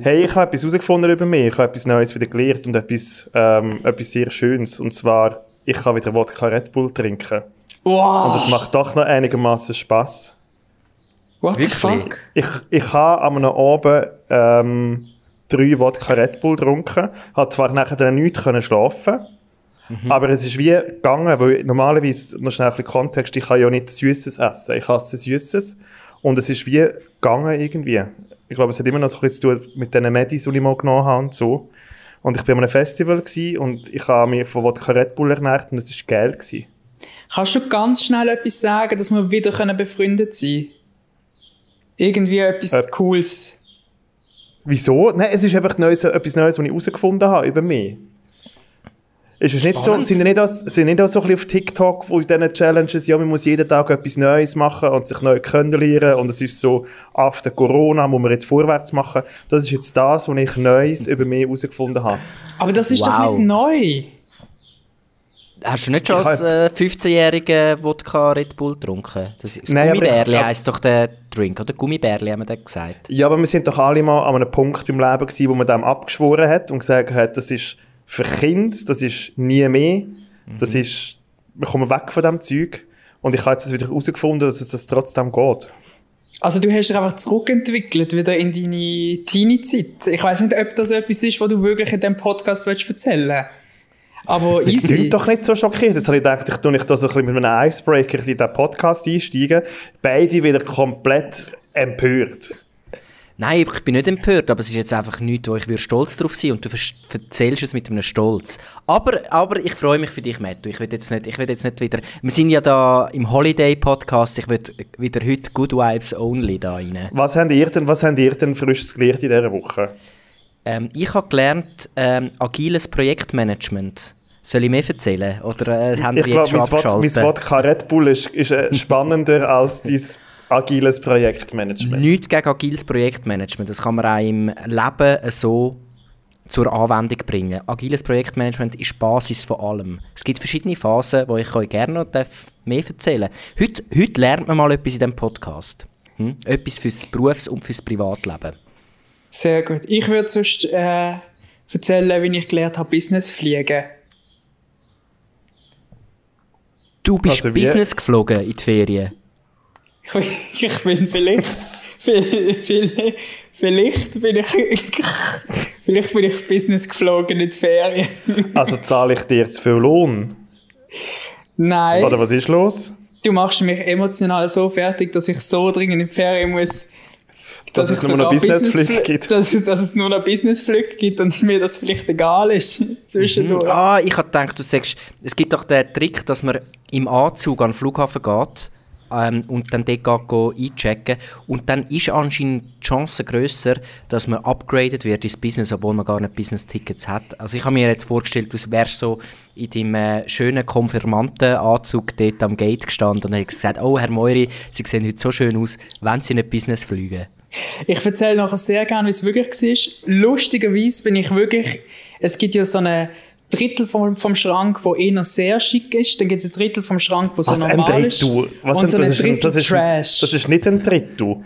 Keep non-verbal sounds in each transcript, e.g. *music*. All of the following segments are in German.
Hey, ich habe etwas herausgefunden über mich. Ich habe etwas Neues wieder gelernt und etwas, ähm, etwas sehr Schönes. Und zwar, ich kann wieder Wodka Red Bull trinken. Wow. Und das macht doch noch einigermaßen Spaß. What the fuck? Ich, ich habe am Abend ähm, drei Wodka Red Bull getrunken. Habe zwar nachher dann nicht können schlafen aber es ist wie gegangen, weil normalerweise, noch schnell ein bisschen Kontext, ich kann ja nicht Süßes essen. Ich hasse Süßes. Und es ist wie gegangen irgendwie. Ich glaube, es hat immer noch so bisschen zu tun mit den Medis, die ich mal genommen habe und so. Und ich war an einem Festival und ich habe mich von Wodka Red Bull ernährt und es war geil. Gewesen. Kannst du ganz schnell etwas sagen, dass wir wieder können befreundet sein Irgendwie etwas Äh, Cooles. Wieso? Nein, es ist einfach Neues, etwas Neues, was ich herausgefunden habe über mich. Ist es nicht so, sind nicht auch, sind nicht auch so ein bisschen auf TikTok, wo in diesen Challenges, ja, man muss jeden Tag etwas Neues machen und sich neu kennenlernen und es ist so, after Corona muss man jetzt vorwärts machen. Das ist jetzt das, was ich Neues über mich herausgefunden habe. Aber das ist doch Wow. nicht neu. Hast du nicht schon Ich als äh, 15-jähriger Wodka Red Bull getrunken? Das, das Nein, ich- Gummibärli ja. heisst doch der Drink, oder? Gummibärli haben wir dann gesagt. Ja, aber wir sind doch alle mal an einem Punkt im Leben gewesen, wo man dem abgeschworen hat und gesagt hat, das ist für Kinder, das ist nie mehr, das ist, wir kommen weg von dem Zeug. Und ich habe jetzt wieder herausgefunden, dass es das trotzdem geht. Also du hast dich einfach zurückentwickelt, wieder in deine Teenie-Zeit. Ich weiß nicht, ob das etwas ist, was du wirklich in diesem Podcast willst erzählen Aber Das easy. klingt doch nicht so schockiert. Jetzt habe ich gedacht, ich tue nicht da so ein bisschen mit einem Icebreaker in diesen Podcast einsteigen. Beide wieder komplett empört. Nein, ich bin nicht empört, aber es ist jetzt einfach nichts, wo ich würde stolz drauf sein und du erzählst es mit einem Stolz. Aber, aber ich freue mich für dich, Matthew. Ich will jetzt nicht, ich will jetzt nicht wieder... Wir sind ja da im Holiday-Podcast, ich will wieder heute Good Vibes Only da rein. Was habt ihr denn, was habt ihr denn Frisches gelernt in dieser Woche? Ähm, ich habe gelernt, ähm, agiles Projektmanagement. Soll ich mehr erzählen? Oder äh, haben Ich wir jetzt glaube, schon mein, Wort- abgeschaltet? mein Wodka Red Bull ist, ist äh, spannender als dein *laughs* agiles Projektmanagement. Nichts gegen agiles Projektmanagement. Das kann man auch im Leben so zur Anwendung bringen. Agiles Projektmanagement ist die Basis von allem. Es gibt verschiedene Phasen, wo ich euch gerne noch mehr erzählen darf. Heute, heute lernt man mal etwas in diesem Podcast. Hm? Etwas fürs Berufs- und fürs Privatleben. Sehr gut. Ich würde sonst äh, erzählen, wie ich gelernt habe, Business fliegen. Du bist Also Business geflogen in die Ferien. Ich bin vielleicht, vielleicht, vielleicht bin ich, vielleicht bin ich Business geflogen in die Ferien. Also zahle ich dir zu viel Lohn? Nein, Oder was ist los? du machst mich emotional so fertig, dass ich so dringend in die Ferien muss. Dass es ich nur noch Businessflüge Businessflü- gibt. Dass, es- dass es nur noch Businessflüge gibt und mir das vielleicht egal ist *laughs* zwischendurch. Ah, ich habe gedacht, du sagst, es gibt doch den Trick, dass man im Anzug an den Flughafen geht ähm, und dann dort geht, go einchecken und dann ist anscheinend die Chance grösser, dass man upgradet wird ins Business, obwohl man gar nicht Business-Tickets hat. Also ich habe mir jetzt vorgestellt, du wärst so in deinem äh, schönen Konfirmandenanzug dort am Gate gestanden und hättest gesagt, oh Herr Meuri, Sie sehen heute so schön aus, wenn Sie nicht Business fliegen. Ich erzähle nachher sehr gerne, wie es wirklich war. Lustigerweise bin ich wirklich, es gibt ja so eine Drittel vom, vom Schrank, wo eher sehr schick ist, dann gibt es ein Drittel vom Schrank, wo so Was ein normal ist. Drittel? Was und so ein Drittel das ist ein- Trash. Das ist nicht ein Drittel.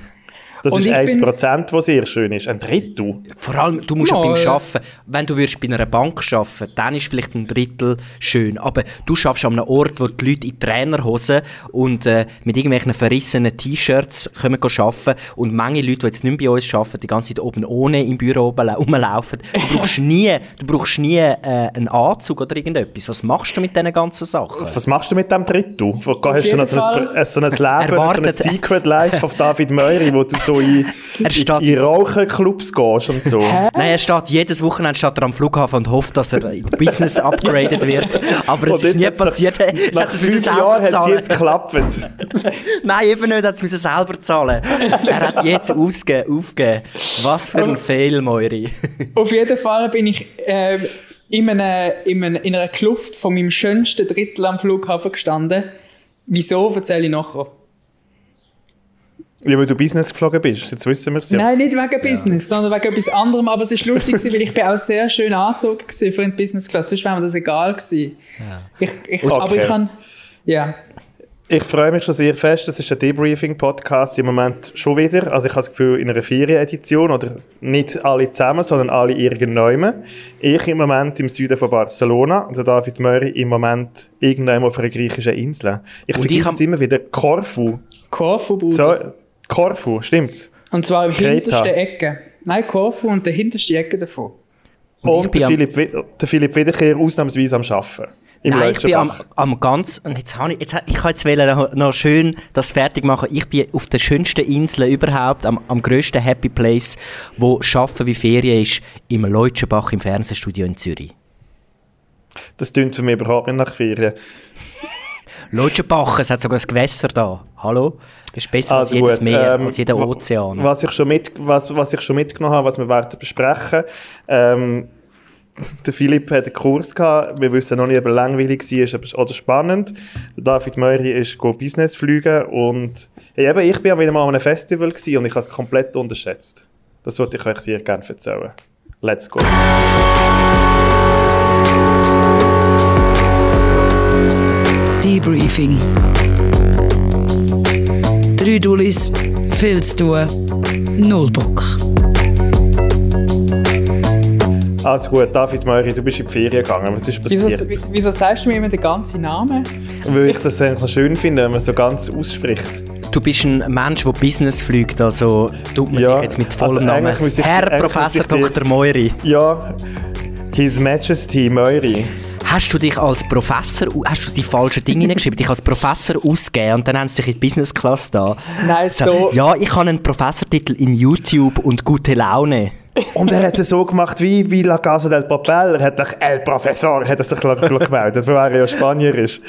Das Und ist ich 1%, was sehr schön ist. Ein Drittel? Vor allem, du musst ja Mal. beim Arbeiten, wenn du würdest bei einer Bank arbeiten dann ist vielleicht ein Drittel schön. Aber du schaffst an einem Ort, wo die Leute in Trainerhosen und äh, mit irgendwelchen verrissenen T-Shirts kommen arbeiten und manche Leute, die jetzt nicht mehr bei uns arbeiten, die ganze Zeit oben ohne im Büro rumlaufen. Du brauchst nie, du brauchst nie äh, einen Anzug oder irgendetwas. Was machst du mit diesen ganzen Sachen? Was machst du mit dem Drittel? Wo hast du noch so ein, so ein Leben, Erwartet- so ein Secret Life auf David Meury, wo du so in, Er steht- in, in Raucherclubs gehst und so. Nein, er steht jedes Wochenende steht er am Flughafen und hofft, dass er in Business upgraded wird. Aber es ist nie nach- passiert. Nach er es müssen fünf selber Jahren hat es jetzt geklappt. *laughs* Nein, eben nicht, er hat es müssen selber zahlen. er hat jetzt ausgegeben, aufgegeben. Was für ein Fail, Moiri. Auf jeden Fall bin ich äh, in, einem, in einer Kluft von meinem schönsten Drittel am Flughafen gestanden. Wieso, erzähle ich nachher. Ja, weil du Business geflogen bist. Jetzt wissen wir es ja. Nein, nicht wegen Business, sondern wegen etwas anderem. Aber es ist lustig, gewesen, weil ich bin auch sehr schön angezogen gewesen für eine Business Class. Sonst wäre mir das egal gewesen. Ich, ich, Okay. Aber ich kann, ja. Ich freue mich schon sehr fest. Das ist ein Debriefing-Podcast im Moment schon wieder. Also ich habe das Gefühl, in einer Ferienedition oder nicht alle zusammen, sondern alle irgendwann. Ich im Moment im Süden von Barcelona und der David Möri im Moment irgendwann auf einer griechischen Insel. Ich Und vergesse ich es immer wieder. Korfu. Korfu, Bruder. So, Korfu, stimmt's? Und zwar im Kreta. hintersten Ecke. Nein, Korfu und der hinterste Ecke davon. Und ich Und, bin der, am- Philipp, der Philipp Wiederkehr ausnahmsweise am Arbeiten. Im Nein, ich bin am, am ganz, und jetzt habe ich, jetzt, ich habe jetzt wollen noch, noch schön das fertig machen. Ich bin auf der schönsten Insel überhaupt, am, am grössten Happy Place, wo Schaffen wie Ferien ist, im Leutschenbach im Fernsehstudio in Zürich. Das klingt für mich überhaupt nicht nach Ferien. Leutschenbach, es hat sogar ein Gewässer da. Hallo? Das ist besser Also als jedes gut, Meer, ähm, als jeder Ozean. Was ich schon, mit, was, was ich schon mitgenommen habe, was wir werden besprechen. Ähm, *laughs* der Philipp hat einen Kurs gehabt. Wir wissen noch nicht, ob er langweilig war oder spannend. Der David Möri ist go Business fliegen und hey, eben, ich bin wieder mal an einem Festival und ich habe es komplett unterschätzt. Das wollte ich euch sehr gerne erzählen. Let's go. Debriefing. Drei Dullis, viel zu tun, null Bock. Also gut, David Möri, du bist in die Ferien gegangen. Was ist Wieso, passiert? wieso sagst du mir immer den ganzen Namen? Weil ich das eigentlich noch schön finde, wenn man so ganz ausspricht. Du bist ein Mensch, der Business fliegt, also tut man Ja, dich jetzt mit vollem also Namen. ich- Herr Professor Dr. Moiri. Ja, His Majesty Möri. Hast du dich als Professor, hast du die falschen Dinge hineingeschrieben, dich als Professor ausgegeben und dann haben sie dich in die Business Class da? Nein, so. Ja, ich habe einen Professortitel in YouTube und gute Laune. Und er hat es so gemacht wie, wie La Casa del Papel. Er hat doch El Professor hat er sich gemeldet, weil er ja Spanier ist.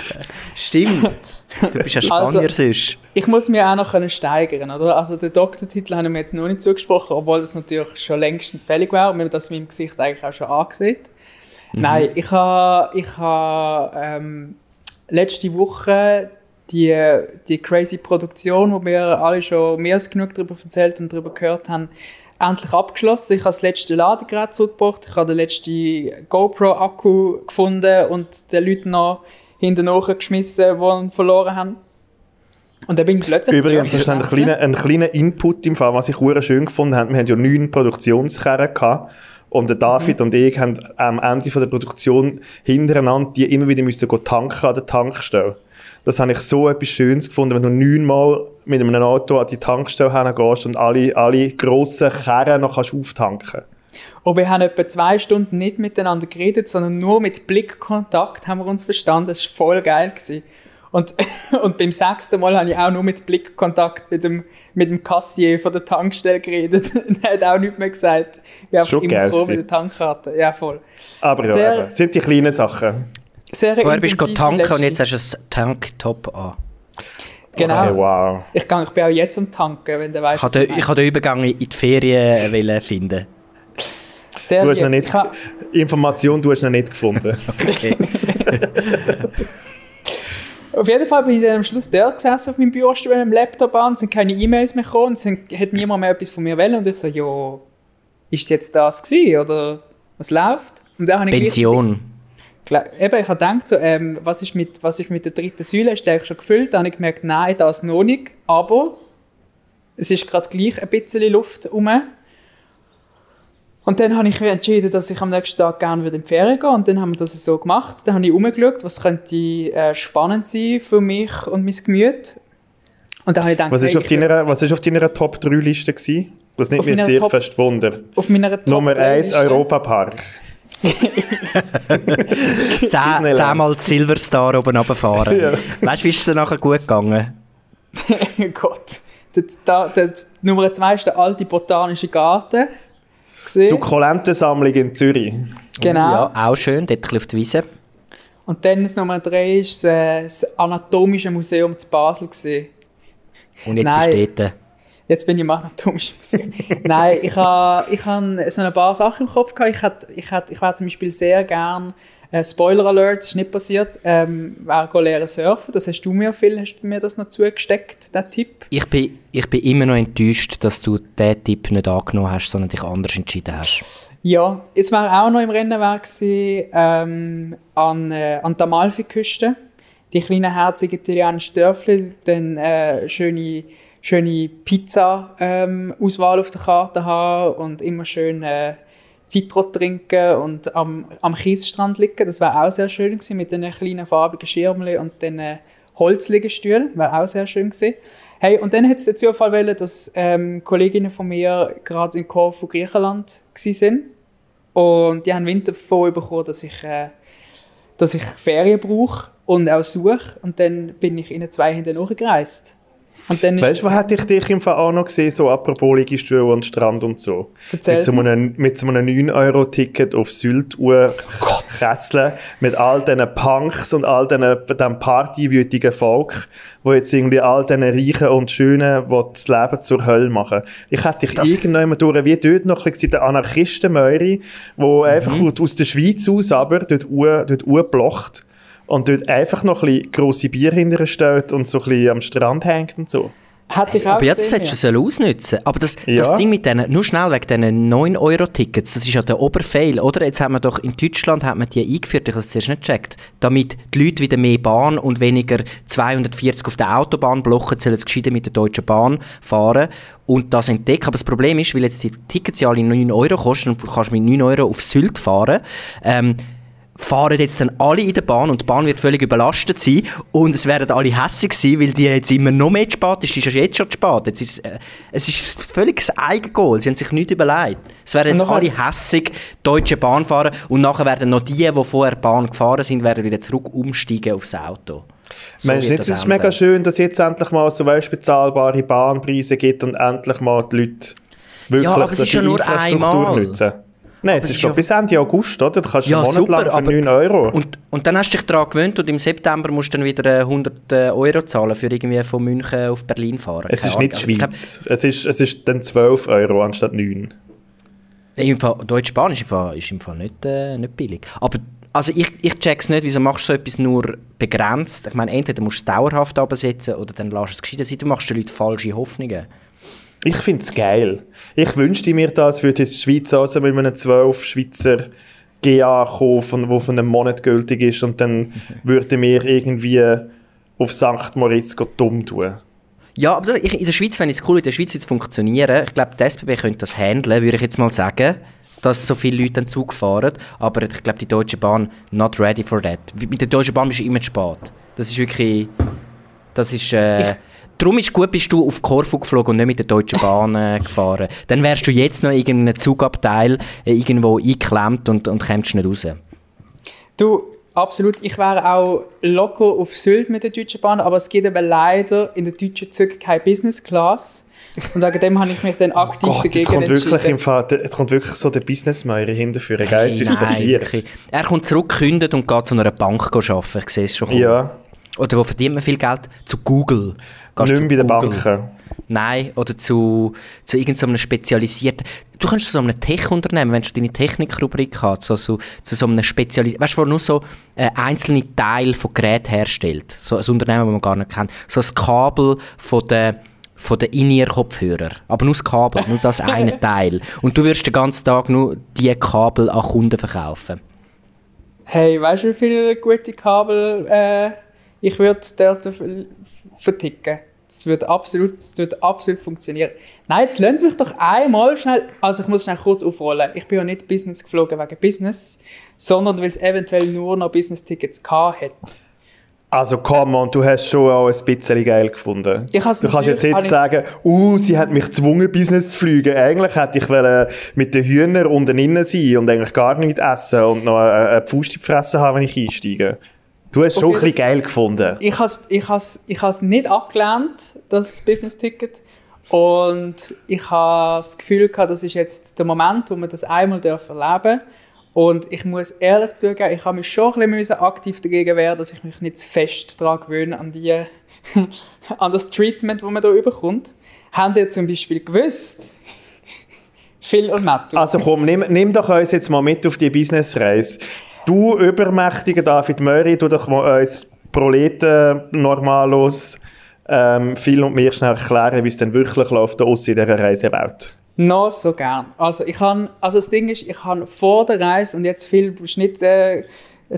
Stimmt. Du bist ein Also- Spanier sonst. Ich muss mir auch noch können steigern, oder? Also den Doktortitel haben wir jetzt noch nicht zugesprochen, obwohl das natürlich schon längstens fällig wäre und man das meinem Gesicht eigentlich auch schon angesehen. Nein, ich habe ich ha, ähm, letzte Woche die, die crazy Produktion, wo wir alle schon mehr als genug darüber erzählt und darüber gehört haben, endlich abgeschlossen. Ich habe das letzte Ladegerät zurückgebracht, ich habe den letzten GoPro-Akku gefunden und den Leuten noch hinterher geschmissen, die ihn verloren haben. Und dann bin ich plötzlich... Übrigens, das ist ein kleiner, ein kleiner Input im Fall, was ich schön gefunden habe. Wir haben ja neun Produktionskerren gehabt. Und der David und ich haben am Ende von der Produktion hintereinander die immer wieder müssen tanken an der Tankstelle. Das habe ich so etwas Schönes gefunden, wenn du neunmal mit einem Auto an die Tankstelle gehst und alle, alle grossen Kerren noch kannst auftanken Und wir haben etwa zwei Stunden nicht miteinander geredet, sondern nur mit Blickkontakt haben wir uns verstanden. Das war voll geil. Gewesen. Und, *laughs* und beim sechsten Mal habe ich auch nur mit Blickkontakt mit dem, mit dem Kassier von der Tankstelle geredet. *laughs* er hat auch nichts mehr gesagt. Wir haben Schon geil gekommen mit der Tankkarte. Ja, voll. Aber ja, Sehr- sind die kleinen Sachen. Sehr Vorher bist du tanken und jetzt hast du ein Tanktop an. Genau. Okay, wow. Ich, gang, ich bin auch jetzt am Tanken, wenn du weißt, Ich habe den, ich habe den Übergang in die Ferien finden. Sehr Du hast noch nicht, Information du hast noch nicht gefunden. *laughs* Okay. Auf jeden Fall bin ich dann am Schluss dort gesessen auf meinem Bürostuhl mit dem Laptop an, es sind keine E-Mails mehr gekommen, es hat niemand mehr etwas von mir wollen und ich so, ja, ist es jetzt das gewesen oder was läuft? Und dann habe ich Pension. Eben, ich habe gedacht, so, ähm, was, ist mit, was ist mit der dritten Säule? Ist die eigentlich schon gefüllt? Dann habe ich gemerkt, nein, das noch nicht, aber es ist gerade gleich ein bisschen Luft rum. Und dann habe ich entschieden, dass ich am nächsten Tag gerne in die Ferien gehen und dann haben wir das so gemacht. Dann habe ich umgeschaut, was könnte äh, spannend sein für mich und mein Gemüt. Und dann habe ich gedacht, Was ist auf deiner, was ist auf deiner Top 3 Liste gewesen? Das nimmt meiner sehr Top- fest Wunder. auf meiner Top Nummer 1 Liste- Europapark. *laughs* Zehn, zehnmal Silverstar oben runterfahren. *laughs* Ja. Weißt du, wie ist es dir nachher gut gegangen? *laughs* Gott. Der, der, der, Nummer 2 ist der alte botanische Garten. Gesehen? Sukkulentensammlung in Zürich. Genau. Ja, auch schön, dort ein auf die Wiese. Und dann das Nummer 3 ist äh, das Anatomische Museum zu Basel. Gewesen. Und jetzt Nein. bist du dort. Jetzt bin ich im Anatomischen Museum. *laughs* Nein, ich habe ich ha so ein paar Sachen im Kopf gehabt. Ich, hätt, ich, hätt, ich wäre zum Beispiel sehr gern, äh, Spoiler Alert, ist nicht passiert, ähm, go lernen surfen. Das hast du mir viel, hast du mir das noch zugesteckt, den Tipp? Ich bin, ich bin immer noch enttäuscht, dass du diesen Tipp nicht angenommen hast, sondern dich anders entschieden hast. Ja, es war auch noch im Rennen war ähm, an, äh, an der Amalfiküste. die kleinen herzigen italienischen Dörfli, dann äh, schöne, schöne Pizza-Auswahl auf der Karte haben und immer schön äh, Zitro trinken und am, am Kiesstrand liegen. Das wäre auch sehr schön gewesen, mit den kleinen farbigen Schirmchen und äh, Holzliegestühlen. Wäre auch sehr schön gewesen. Hey, und dann hat es den Zufall wollen, dass ähm, Kolleginnen von mir gerade in Korfu, Griechenland waren. Und die haben Winter davon bekommen, dass ich, äh, dass ich Ferien brauche und auch suche. Und dann bin ich ihnen zwei hinterher gereist. Und dann weißt du, wo hätte ich dich im Fall auch noch gesehen, so apropos Liegestühle und Strand und so? Erzähl mit so einem, mit so einem 9-Euro-Ticket auf Sylt Kresseln mit all diesen Punks und all diesen, diesem partywütigen Volk, wo jetzt irgendwie all diesen Reichen und Schönen, die das Leben zur Hölle machen. Ich hätte dich Das- irgendwann durch, wie dort noch ein bisschen der Anarchisten-Möri, wo einfach aus der Schweiz aus aber dort, u- dort urblocht und dort einfach noch ein bisschen grosse Bier hinterher stellt und so ein bisschen am Strand hängt und so. Hätte ich auch Aber ja, das hättest du sollen ausnutzen Aber das, Ja. das Ding mit denen, nur schnell wegen diesen 9-Euro-Tickets, das ist ja der Oberfail, oder? Jetzt haben wir doch in Deutschland hat man die eingeführt, ich habe es zuerst nicht gecheckt, damit die Leute wieder mehr Bahn und weniger 240 auf der Autobahn blocken, sollen sie gescheiter mit der Deutschen Bahn fahren und das entdecken. Aber das Problem ist, weil jetzt die Tickets ja alle 9 Euro kosten und du kannst mit 9 Euro auf Sylt fahren, ähm, fahren jetzt dann alle in der Bahn und die Bahn wird völlig überlastet sein und es werden alle hässig sein, weil die jetzt immer noch mehr zu spät ist. Es ist jetzt schon zu spät. Jetzt ist, äh, es ist völlig ein Eigengoal. Sie haben sich nichts überlegt. Es werden jetzt alle hässig deutsche Bahn fahren und nachher werden noch die, die vorher Bahn gefahren sind, werden wieder zurück umsteigen aufs Auto. So Meinst du nicht, es ist mega schön, dass es jetzt endlich mal so weißt, bezahlbare Bahnpreise gibt und endlich mal die Leute wirklich Ja, aber es ist ja die nur einmal. nutzen? Nein, es es ist schon bis Ende August, oder? Du kannst Ja, einen Monat super, lang für aber- 9 Euro. Und, und dann hast du dich daran gewöhnt und im September musst du dann wieder äh, 100 Euro zahlen, für irgendwie von München auf Berlin fahren. es Keine ist nicht Ahnung. Glaub, Schweiz. Es ist, es ist dann 12 Euro anstatt 9. Im Fall, ist im Fall, ist im Fall nicht, äh, nicht billig. Aber also ich, ich check's nicht, wieso machst du so etwas nur begrenzt? Ich meine, entweder musst du es dauerhaft absetzen oder dann lässt du es gescheiter sein. Du machst den Leuten falsche Hoffnungen. Ich finde es geil. Ich wünschte mir das, würde jetzt die Schweiz also mit einem 12 Schweizer GA kaufen, wo von einem Monat gültig ist und dann *laughs* würde mir irgendwie auf St. Moritz dumm tun. Ja, aber das, ich, in der Schweiz fände ich es cool, in der Schweiz jetzt funktionieren. Ich glaube, die SBB könnte das handeln, würde ich jetzt mal sagen, dass so viele Leute den Zug fahren. Aber ich glaube, die Deutsche Bahn not ready for that. Mit der Deutschen Bahn bist du immer zu spät. Das ist wirklich... Das ist... Äh, Darum ist gut, bist du auf Korfu geflogen und nicht mit der Deutschen Bahn äh, gefahren. Dann wärst du jetzt noch irgendeinen Zugabteil äh, irgendwo eingeklemmt und, und kämst nicht raus. Du, absolut. Ich wäre auch locker auf Sylt mit der Deutschen Bahn, aber es gibt eben leider in der deutschen Züge keine Business Class. Und wegen dem habe ich mich dann aktiv Gott, jetzt dagegen kommt wirklich, im entschieden. Fall, jetzt kommt wirklich so der Businessmeier hinterführen, gell? Jetzt ist es Nein, passiert. wirklich. Er kommt zurück, kündet und geht zu einer Bank arbeiten. Ich sehe es schon kommen. Ja, Oder wo verdient man viel Geld? Zu Google. Gehst nicht zu mehr bei den Google. Banken. Nein, oder zu, zu irgendeinem spezialisierten... Du kannst zu so einem Tech-Unternehmen, wenn du deine Technikrubrik hast, so, so, zu so einem spezialisierten... Weißt du, wo nur so äh, einzelne Teile von Geräten herstellt. So ein Unternehmen, das man gar nicht kennt. So ein Kabel von der von den In-Ear-Kopfhörer. Aber nur das Kabel, nur das eine *laughs* Teil. Und du würdest den ganzen Tag nur diese Kabel an Kunden verkaufen. Hey, weißt du, wie viele gute Kabel äh, ich würde dort f- verticken? Das würde absolut, das würde absolut funktionieren. Nein, jetzt lernt mich doch einmal schnell, also ich muss schnell kurz aufrollen. Ich bin ja nicht Business geflogen wegen Business, sondern weil es eventuell nur noch Business-Tickets gehabt hat. Also komm on, du hast schon auch ein bisschen geil gefunden. Du kannst jetzt nicht sagen, uh, sie hat mich gezwungen, Business zu fliegen. Eigentlich hätte ich wollen mit den Hühnern unten innen sein und eigentlich gar nichts essen und noch eine, eine Pfuste fressen haben, wenn ich einsteige. Du hast Auf schon ein bisschen geil gefunden. Ich habe es ich has, ich has nicht abgelehnt, das Business-Ticket. Und ich habe das Gefühl gehabt, das ist jetzt der Moment, wo wir das einmal erleben Und ich muss ehrlich zugeben, ich habe mich schon ein bisschen aktiv dagegen wehren, dass ich mich nicht zu fest daran gewöhne, an, die, *laughs* an das Treatment, das man da überkommt. Haben ihr zum Beispiel gewusst, *laughs* Phil und Matthew, Also komm, nimm, nimm doch uns jetzt mal mit auf die Businessreise. Du, übermächtiger David Möri, du doch uns Proleten normalos ähm, viel und mir schnell erklären, wie es denn wirklich läuft aussen in dieser Reisewelt. Noch so gern. Also ich han, also das Ding ist, ich habe vor der Reise und jetzt viel nicht äh,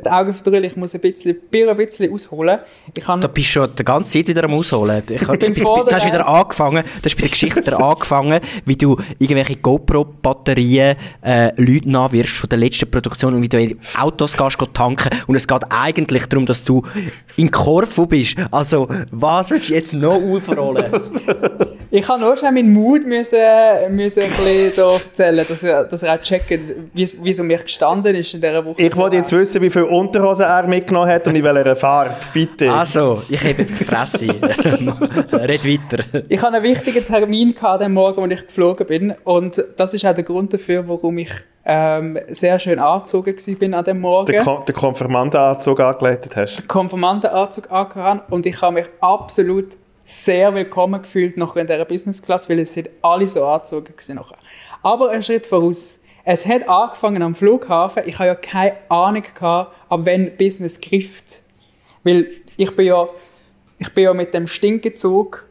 die Augen verdrüllen, ich muss ein bisschen, ein bisschen ausholen. Ich Da bist du schon die ganze Zeit wieder am Ausholen. Ich, ich bin du vor der hast wieder angefangen, du hast bei der Geschichte wieder angefangen, wie du irgendwelche GoPro-Batterien äh, Leuten nachwirfst von der letzten Produktion und wie du in Autos gehst, gehst tanken und es geht eigentlich darum, dass du in Korfu bist. Also, was willst du jetzt noch aufrollen? *laughs* Ich habe nur schon meinen Mut müssen, müssen ein bisschen da erzählen, dass er, dass er auch checkt, wie es wie es um mich gestanden ist in dieser Woche. Ich wollte jetzt wissen, wie viel Unterhosen er mitgenommen hat und in welcher Farbe. Bitte. Also, ich habe jetzt die Fresse. *laughs* Red weiter. Ich hatte einen wichtigen Termin gehabt, den Morgen, als ich geflogen bin. Und das ist auch der Grund dafür, warum ich ähm, sehr schön angezogen war bin an dem Morgen. den, Kon den Konfirmandenanzug angeleitet hast. Konfirmandenanzug angehabt und ich habe mich absolut sehr willkommen gefühlt noch in dieser Business Class, weil es sind alle so angezogen nachher. Aber ein Schritt voraus. Es hat angefangen am Flughafen. Ich habe ja keine Ahnung gehabt, ab wenn Business grifft. Weil ich bin ja, ich bin ja mit dem Stinkenzug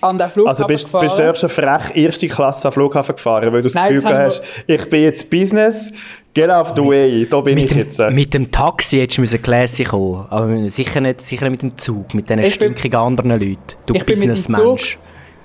an den Flughafen Also bist, gefahren. bist du erst schon frech erste Klasse am Flughafen gefahren, weil du das Nein, Gefühl das hast, ich bin jetzt Business, get off the way, da bin ich Mit dem, jetzt. mit dem Taxi hättest du müssen Gläschen kommen aber sicher nicht, sicher nicht mit dem Zug, mit diesen stinkigen anderen Leuten. Du ich bin mit dem Businessmensch.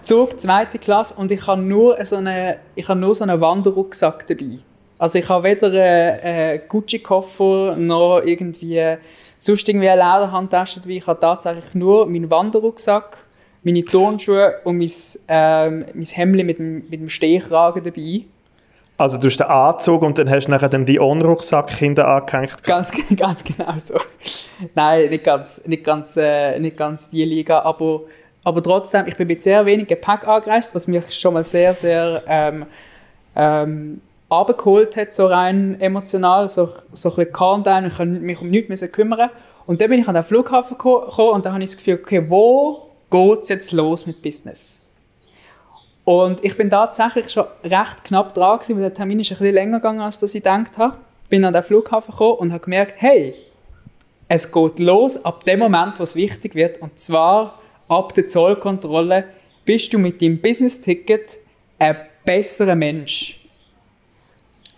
Zug, Zug, zweite Klasse, und ich habe nur so einen, ich habe nur so einen Wanderrucksack dabei. Also ich habe weder einen, einen Gucci-Koffer noch irgendwie sonst irgendwie eine Lederhandtasche dabei. Ich habe tatsächlich nur meinen Wanderrucksack, meine Turnschuhe und mein, ähm, mein Hemd mit dem, mit dem Stehkragen dabei. Also du hast den Anzug und dann hast du nachher den Dion-Rucksack hinten angehängt. Ganz, *laughs* ganz genau so. Nein, nicht ganz, nicht ganz, äh, nicht ganz die Liga, aber, aber trotzdem, ich bin mit sehr wenig Gepäck angereist, was mich schon mal sehr, sehr ähm, ähm, abgeholt hat, so rein emotional, so, so ein bisschen calm down, ich kann mich um nichts müssen kümmern. Und dann bin ich an den Flughafen geko- gekommen und dann habe ich das Gefühl, okay, wo geht's jetzt los mit Business? Und ich bin tatsächlich schon recht knapp dran gewesen, weil der Termin ist ein bisschen länger gegangen, als ich gedacht habe. Bin an den Flughafen gekommen und habe gemerkt, hey, es geht los ab dem Moment, wo es wichtig wird. Und zwar ab der Zollkontrolle bist du mit deinem Business-Ticket ein besserer Mensch.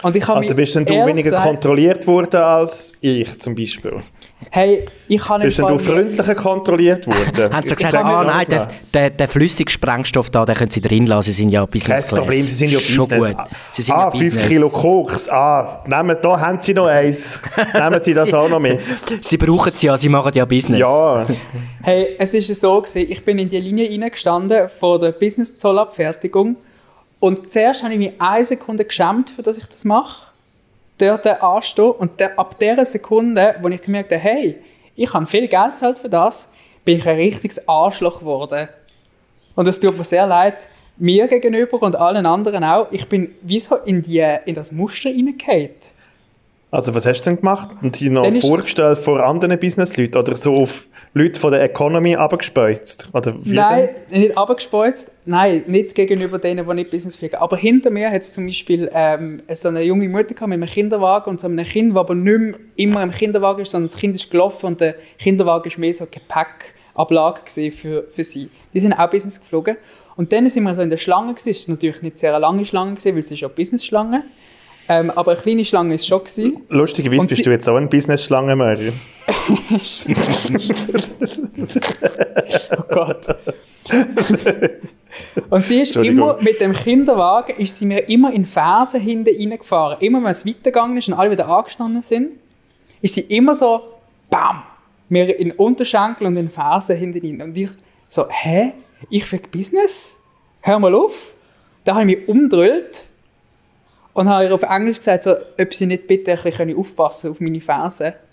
Und ich habe Also bist denn du weniger gesagt- kontrolliert worden als ich zum Beispiel? Hey, ich habe Bist denn du freundlicher kontrolliert worden? *laughs* Haben sie gesagt, ah nein, der, der, der flüssige Sprengstoff da, den können sie drin lassen, sie sind ja Kein Business Class. Problem, sie sind ja Schon Business. gut. Sie sind ah, ja 5 Business. Kilo Koks. Ah, nehmen, da haben sie noch eins. *laughs* Nehmen sie das auch noch mit. Sie brauchen es ja, sie machen ja Business. Ja, Hey, es ist so gewesen, ich bin in die Linie reingestanden vor der Business-Zollabfertigung und zuerst habe ich mich eine Sekunde geschämt, für dass ich das mache. Dort anstehen und der, ab der Sekunde, wo ich gemerkt habe, hey, ich habe viel Geld gezahlt für das, bin ich ein richtiges Arschloch geworden. Und es tut mir sehr leid, mir gegenüber und allen anderen auch. Ich bin wie so in, die, in das Muster reingefallen. Also was hast du denn gemacht? Und die noch ist- vorgestellt vor anderen Businessleuten oder so auf Leute von der Economy abgespeuzt? Oder Nein, denn? nicht abgespeuzt. Nein, nicht gegenüber denen, die nicht Business fliegen. Aber hinter mir hat es zum Beispiel ähm, so eine junge Mutter gehabt mit einem Kinderwagen und so einem Kind, das aber nicht mehr immer im Kinderwagen ist, sondern das Kind ist gelaufen und der Kinderwagen ist mehr so Gepäckablage für, für sie. Die sind auch Business geflogen. Und dann sind wir so in der Schlange gewesen. Es war natürlich nicht sehr eine lange Schlange gewesen, weil es ist ja Business-Schlange. Ähm, aber eine kleine Schlange ist es schon gewesen. Lustigerweise Und bist du jetzt auch ein Business-Schlangenmörder. *laughs* oh Gott. Und sie ist immer, mit dem Kinderwagen ist sie mir immer in Fersen hinten reingefahren. Immer wenn es weitergegangen ist und alle wieder angestanden sind, ist sie immer so, bam, mir in den Unterschenkel und in den Fersen hinten rein. Und ich so, hä? Ich will Business? Hör mal auf. Da habe ich mich umgedreht und habe ihr auf Englisch gesagt, so, ob sie nicht bitte ein bisschen aufpassen auf meine Fersen. *laughs*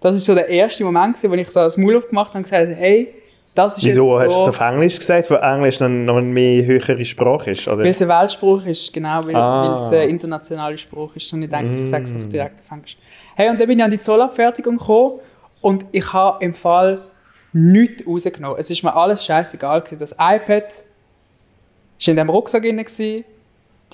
Das ist so der erste Moment, gewesen, wo ich so das Maul aufgemacht habe und gesagt habe, hey, das ist Wieso jetzt hast du es auf Englisch gesagt, weil Englisch noch, noch eine mehr höhere Sprache ist? Oder? weil es ein Weltspruch ist, genau, weil, Ah. weil es ein internationaler Spruch ist. Und ich denke, ich sage es einfach direkt auf Englisch. Hey, und dann bin ich an die Zollabfertigung gekommen und ich habe im Fall nichts rausgenommen. Es ist mir alles scheißegal gewesen. Das iPad war in dem Rucksack drin. gewesen.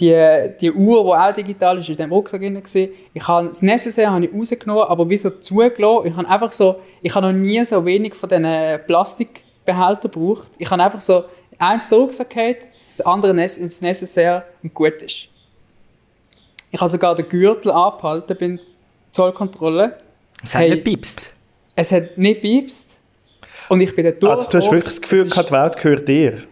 Die, die Uhr, die auch digital ist, war in dem Rucksack drin. gewesen. Ich habe das Necessaire habe ich rausgenommen, aber wie so zugelassen. Ich habe einfach so, ich habe noch nie so wenig von diesen Plastikbehältern gebraucht. Ich habe einfach so eins in den Rucksack gehabt, das andere ins Necessaire und gut ist. Ich habe sogar den Gürtel angehalten, bin Zollkontrolle. Es hat Hey. nicht piepst. Es hat nicht piepst. Und ich bin da durch. Also du hast wirklich das Gefühl, gehabt, die Welt gehört dir.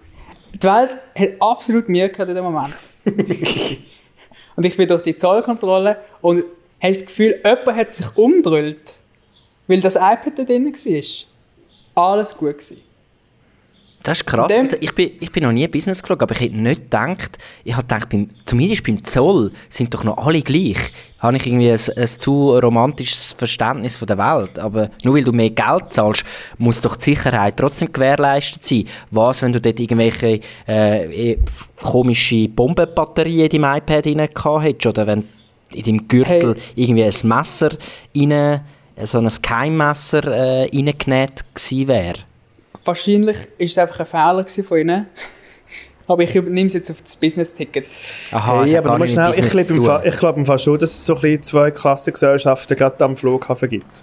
Die Welt hat absolut mir gehört in dem Moment. *laughs* und ich bin durch die Zollkontrolle und habe das Gefühl, jemand hat sich umgedrüllt, weil das iPad da drin war. Alles gut gewesen. Das ist krass. Dem- ich, bin, ich bin noch nie Business geschaut, aber ich hätte nicht gedacht, ich habe gedacht, beim, zumindest beim Zoll sind doch noch alle gleich. Habe ich irgendwie ein, ein zu romantisches Verständnis von der Welt. Aber nur weil du mehr Geld zahlst, muss doch die Sicherheit trotzdem gewährleistet sein. Was, wenn du dort irgendwelche äh, eh, komische Bombenbatterien in deinem iPad rein gehabt hättest? Oder wenn in deinem Gürtel Hey. irgendwie ein Messer rein, so ein Keimmesser äh, reingenäht gewesen wäre? Wahrscheinlich war es einfach ein Fehler von ihnen. *laughs* Aber ich übernehme es jetzt auf das Business-Ticket. Aha, Hey, aber nur schnell, ich glaube im, glaub im Fall schon, dass es so ein bisschen zwei Klassengesellschaften gerade am Flughafen gibt.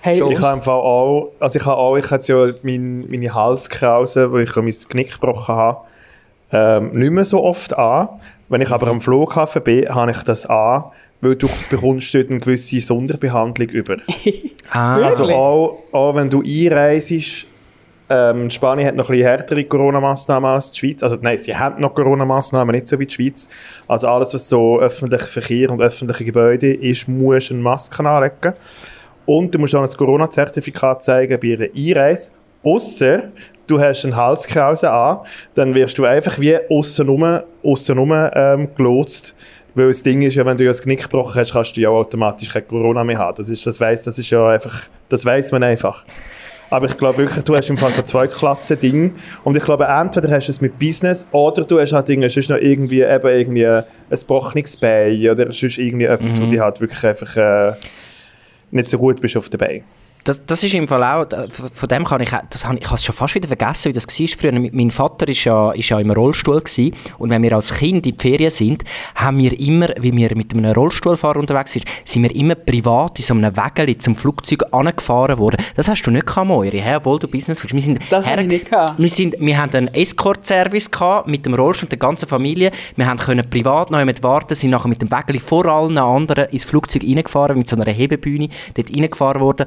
Hey, Ich habe im Fall auch, also ich habe auch, ich hatte ja mein, meine Halskrause, wo ich mein Knick gebrochen habe, ähm, nicht mehr so oft an. Wenn ich aber am Flughafen bin, habe ich das an, weil du bekommst dort eine gewisse Sonderbehandlung über. *laughs* Ah, Also auch, auch wenn du einreist, ähm, Spanien hat noch ein bisschen härtere Corona-Massnahmen als die Schweiz. Also nein, sie haben noch Corona-Massnahmen, nicht so wie die Schweiz. Also alles, was so öffentlicher Verkehr und öffentliche Gebäude ist, musst du eine Maske anlegen. Und du musst auch ein Corona-Zertifikat zeigen bei ihrer Einreise. Ausser du hast eine Halskrause an, dann wirst du einfach wie aussenrum, aussenrum ähm, gelotst. Weil das Ding ist ja, wenn du ja das Knick gebrochen hast, kannst du ja auch automatisch kein Corona mehr haben. Das, ist, das, weiss, das ist ja einfach, das weiß man einfach. Aber ich glaube wirklich, du hast im Fall so zwei Klassen Ding und ich glaube, entweder hast du es mit Business oder du hast halt irgendwie, sonst noch irgendwie, eben irgendwie ein gebrochenes Bein oder sonst irgendwie etwas, wo du halt wirklich einfach äh, nicht so gut bist auf der Bein. Das, das ist im Fall auch, da- von dem kann ich, das habe ich, ich habe es schon fast wieder vergessen, wie das war früher. Mein Vater ist ja, ist ja im Rollstuhl gewesen, und wenn wir als Kind in die Ferien sind, haben wir immer, wie wir mit einem Rollstuhlfahrer unterwegs sind, sind wir immer privat in so einem Wägeli zum Flugzeug angefahren worden. Das hast du nicht gehabt, Moiri, hä? obwohl du Business. Wir sind Das habe ich nicht gehabt. Wir, sind, wir haben einen Escort-Service gehabt mit dem Rollstuhl und der ganzen Familie. Wir haben können privat noch jemand warten, sind nachher mit dem Wägeli vor allen anderen ins Flugzeug reingefahren, mit so einer Hebebühne dort reingefahren worden.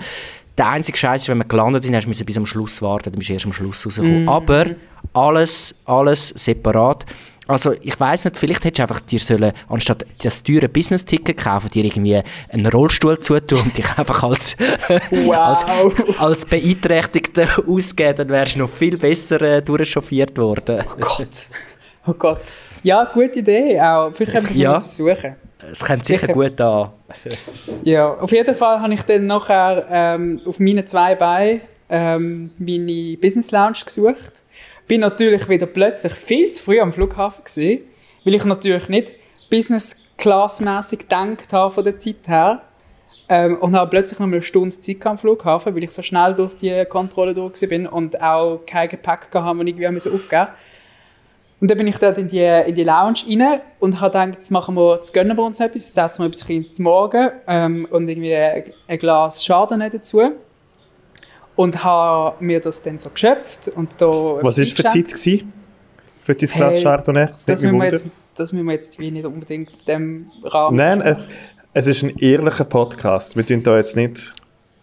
Der einzige Scheiß ist, wenn wir gelandet sind, hast du bis am Schluss warten, dann bist du erst am Schluss rausgekommen. Aber alles, alles separat. Also ich weiß nicht, vielleicht hättest du einfach dir sollen, anstatt das teure Business-Ticket kaufen, dir irgendwie einen Rollstuhl zutun und dich einfach als, *laughs* als, als Beeinträchtigter ausgeben, dann wärst du noch viel besser äh, durchchauffiert worden. Oh Gott. Oh Gott. Ja, gute Idee. Auch. Vielleicht können wir das Ja. mal versuchen. Es kommt sicher Sicher. *laughs* gut an. Ja, auf jeden Fall habe ich dann nachher ähm, auf meinen zwei Beinen ähm, meine Business Lounge gesucht. Bin natürlich wieder plötzlich viel zu früh am Flughafen gewesen, weil ich natürlich nicht Business Class mäßig gedacht habe von der Zeit her. Ähm, und habe plötzlich noch mal eine Stunde Zeit am Flughafen, weil ich so schnell durch die Kontrolle durch bin und auch kein Gepäck gehabt habe, das ich irgendwie musste aufgeben Und dann bin ich dort in die, in die Lounge rein und habe gedacht, jetzt machen wir, jetzt gönnen wir uns etwas, jetzt essen wir etwas Kleines zum Morgen ähm, und irgendwie ein, ein Glas Chardonnay dazu. Und habe mir das dann so geschöpft und da Was war für Zeit eingeschenkt. gewesen? Für dein Glas Hey, Chardonnay? Das, Das müssen, wir jetzt, das müssen wir jetzt wie nicht unbedingt in diesem Rahmen Nein, es, es ist ein ehrlicher Podcast. Wir tun da jetzt nicht...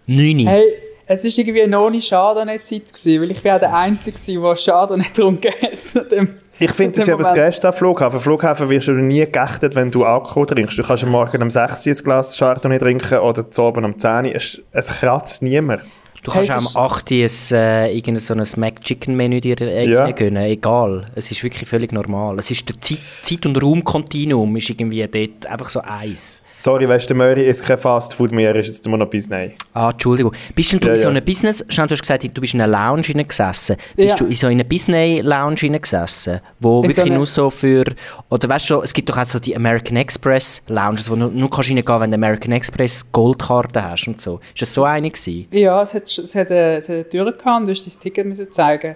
Neuni. Hey, es war irgendwie noch nie Chardonnay-Zeit, weil ich auch der Einzige, der Chardonnay *laughs* getrunken hat. Ich finde das an ja das. Geilste am Flughafen. Am Flughafen wirst du nie geächtet, wenn du Alkohol trinkst. Du kannst am Morgen um 6 Uhr ein Glas Chardonnay trinken oder zu Abend um 10 Uhr. Es, es kratzt niemand. Du kannst Hey, auch am 8. Uhr ein, äh, irgendein so ein Mac-Chicken-Menü dir äh, Ja. gönnen. Egal. Es ist wirklich völlig normal. Es ist der Zeit, Zeit- und Raumkontinuum ist irgendwie dort einfach so eins. Sorry, weißt du, der Möri ist kein Fastfood mehr, er ist jetzt immer noch Business. Ah, Entschuldigung. Bist denn du Ja, in so ja. einer Business... Schau, du hast gesagt, du bist in einer Lounge hineingesessen. Bist Ja. du in so einer Business-Lounge hineingesessen? Wo In wirklich so nur so für... Oder weißt du, es gibt doch auch so die American Express Lounges, wo du nur kannst reingehen, wenn du American Express Goldkarte hast und so. Ist das so eine gewesen? Ja, es hat, es hat, eine, es hat eine Tür gehabt und du hast dein Ticket müssen zeigen.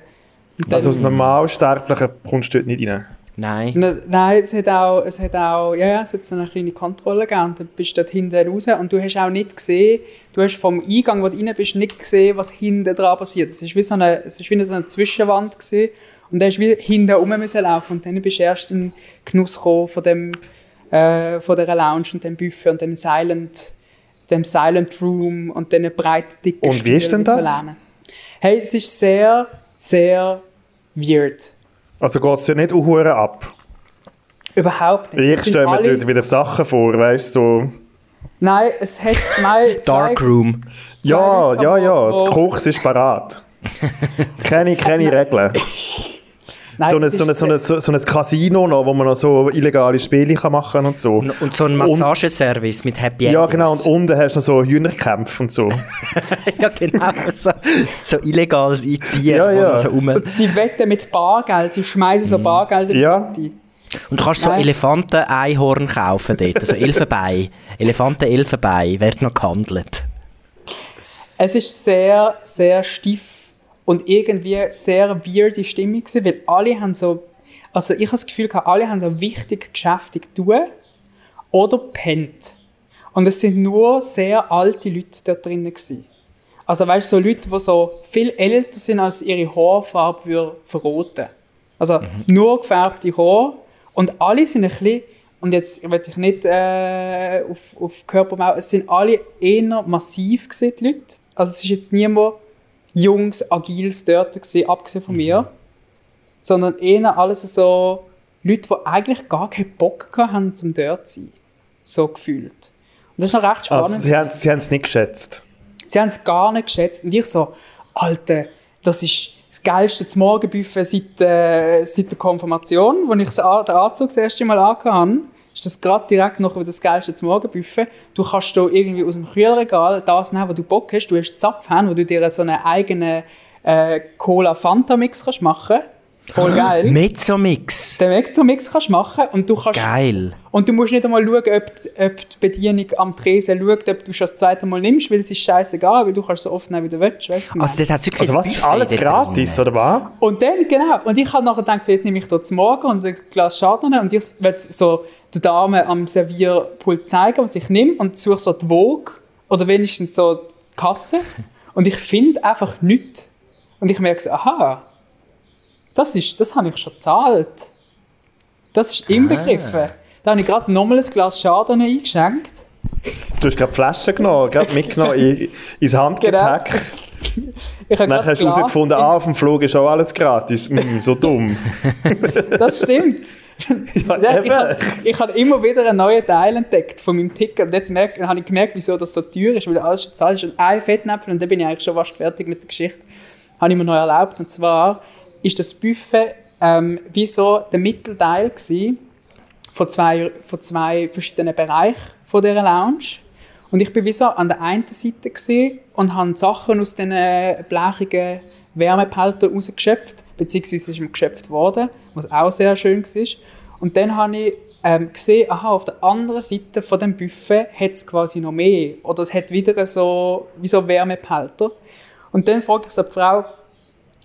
Und dann, Also als Normalsterblicher kommst du dort nicht rein. Nein. Ne- Nein, es hat auch, es hat auch, ja, ja, es hat so eine kleine Kontrolle gegeben. Und Dann bist du dort hinten raus und du hast auch nicht gesehen, du hast vom Eingang, wo du rein bist, nicht gesehen, was hinten dran passiert. Es ist wie so eine, es ist wie so eine Zwischenwand gewesen. Und dann hast du hinten rum müssen laufen und dann bist du erst in den Genuss gekommen von dem, äh, von dieser Lounge und dem Buffet und dem Silent dem Silent Room und diesen breiten, dicken Und wie ist denn das? Hey, es ist sehr, sehr weird. Also geht es ja nicht uhuere ab. Überhaupt nicht. Ich stelle mir dort wieder Sachen vor, weißt du, so... Nein, es hat zwei... *laughs* Darkroom. Ja, ja, ja, das Kochs ist parat. *laughs* keine, keine Regeln. *laughs* Nein, so, ein, so, ein, so, ein, so, so ein Casino noch, wo man noch so illegale Spiele kann machen und so. Und, so ein Massageservice mit Happy ja, Endings. genau, und unten hast du noch so Hühnerkämpfe und so. *laughs* ja, genau. So, so illegal Tiere, Ja, die ja. so rum... Und sie wetten mit Bargeld, sie schmeißen so Bargeld in die Ja. Mitte. Und du kannst so Nein. Elefanten-Einhorn kaufen dort, also Elfenbein. *laughs* Elefanten-Elfenbein, wird noch gehandelt. Es ist sehr, sehr stiff und irgendwie sehr weirde Stimmung gewesen, weil alle haben so, also ich habe das Gefühl gehabt, alle haben so wichtig Geschäfte tun oder pennt. Und es sind nur sehr alte Leute dort drinnen gewesen. Also weißt du, so Leute, die so viel älter sind, als ihre Haarfarbe würde verroten. Also nur gefärbte Haare und alle sind ein bisschen, und jetzt will ich nicht äh, auf, auf Körpermau, es sind alle eher massiv gewesen, die Leute. Also es ist jetzt niemand jungs, agiles dort gewesen, abgesehen von mir, sondern eher alles so Leute, die eigentlich gar keinen Bock haben, zum dort zu sein. So gefühlt. Und das ist noch recht spannend. Also, sie haben sie es nicht geschätzt. Sie haben es gar nicht geschätzt. Und ich so, Alter, das ist das geilste zum Morgenbuffet seit, äh, seit der Konfirmation. Als ich das den Anzug das erste Mal angehabt habe, ist das gerade direkt noch das geilste zum Morgenbuffet. Du kannst da irgendwie aus dem Kühlregal das nehmen, wo du Bock hast. Du hast Zapfhahn, wo du dir so einen eigenen äh, Cola-Fanta-Mix kannst machen Voll geil. Mezzomix. Den Mix kannst du machen und du kannst Geil. und du musst nicht einmal schauen, ob, die- ob die Bedienung am Tresen schaut, ob du schon das zweite Mal nimmst, weil es ist scheißegal, weil du kannst so oft nehmen, wie du willst. Weißt du, Also dort hat wirklich Also was, ist alles dort gratis, drin. oder was? und dann, genau, und ich habe nachher gedacht, so, jetzt nehme ich zum Morgen und ein Glas Chardonnay und ich will so der Dame am Servierpult zeigen, was ich nehme und suche so die Vogue oder wenigstens so die Kasse *laughs* und ich finde einfach nichts. Und ich merke so, aha, das, ist, das habe ich schon gezahlt. Das ist inbegriffen. Da habe ich gerade nochmal ein Glas Chardonnay eingeschenkt. Du hast gerade die Flasche genommen, gerade mitgenommen in, ins Handgepäck. Ich habe Dann hast du herausgefunden, ah, auf dem Flug ist auch alles gratis. Mm, so dumm. *laughs* Das stimmt. Ja, ich habe ich hab immer wieder einen neuen Teil entdeckt von meinem Ticket. Und jetzt merk, habe ich gemerkt, wieso das so teuer ist, weil alles schon zahlt ist. Und ein Fettnäpfel, und dann bin ich eigentlich schon fast fertig mit der Geschichte, habe ich mir noch erlaubt. Und zwar ist das Buffet ähm, wie so der Mittelteil von zwei, von zwei verschiedenen Bereichen von dieser Lounge. Und ich bin wie so an der einen Seite und habe Sachen aus diesen blechigen Wärmepeltern rausgeschöpft, beziehungsweise ist mir geschöpft worden, was auch sehr schön war. Und dann habe ich ähm, gesehen, aha, auf der anderen Seite von dem Buffet hat es quasi noch mehr. Oder es hat wieder so, wie so Wärmepelter. Und dann frage ich so die Frau,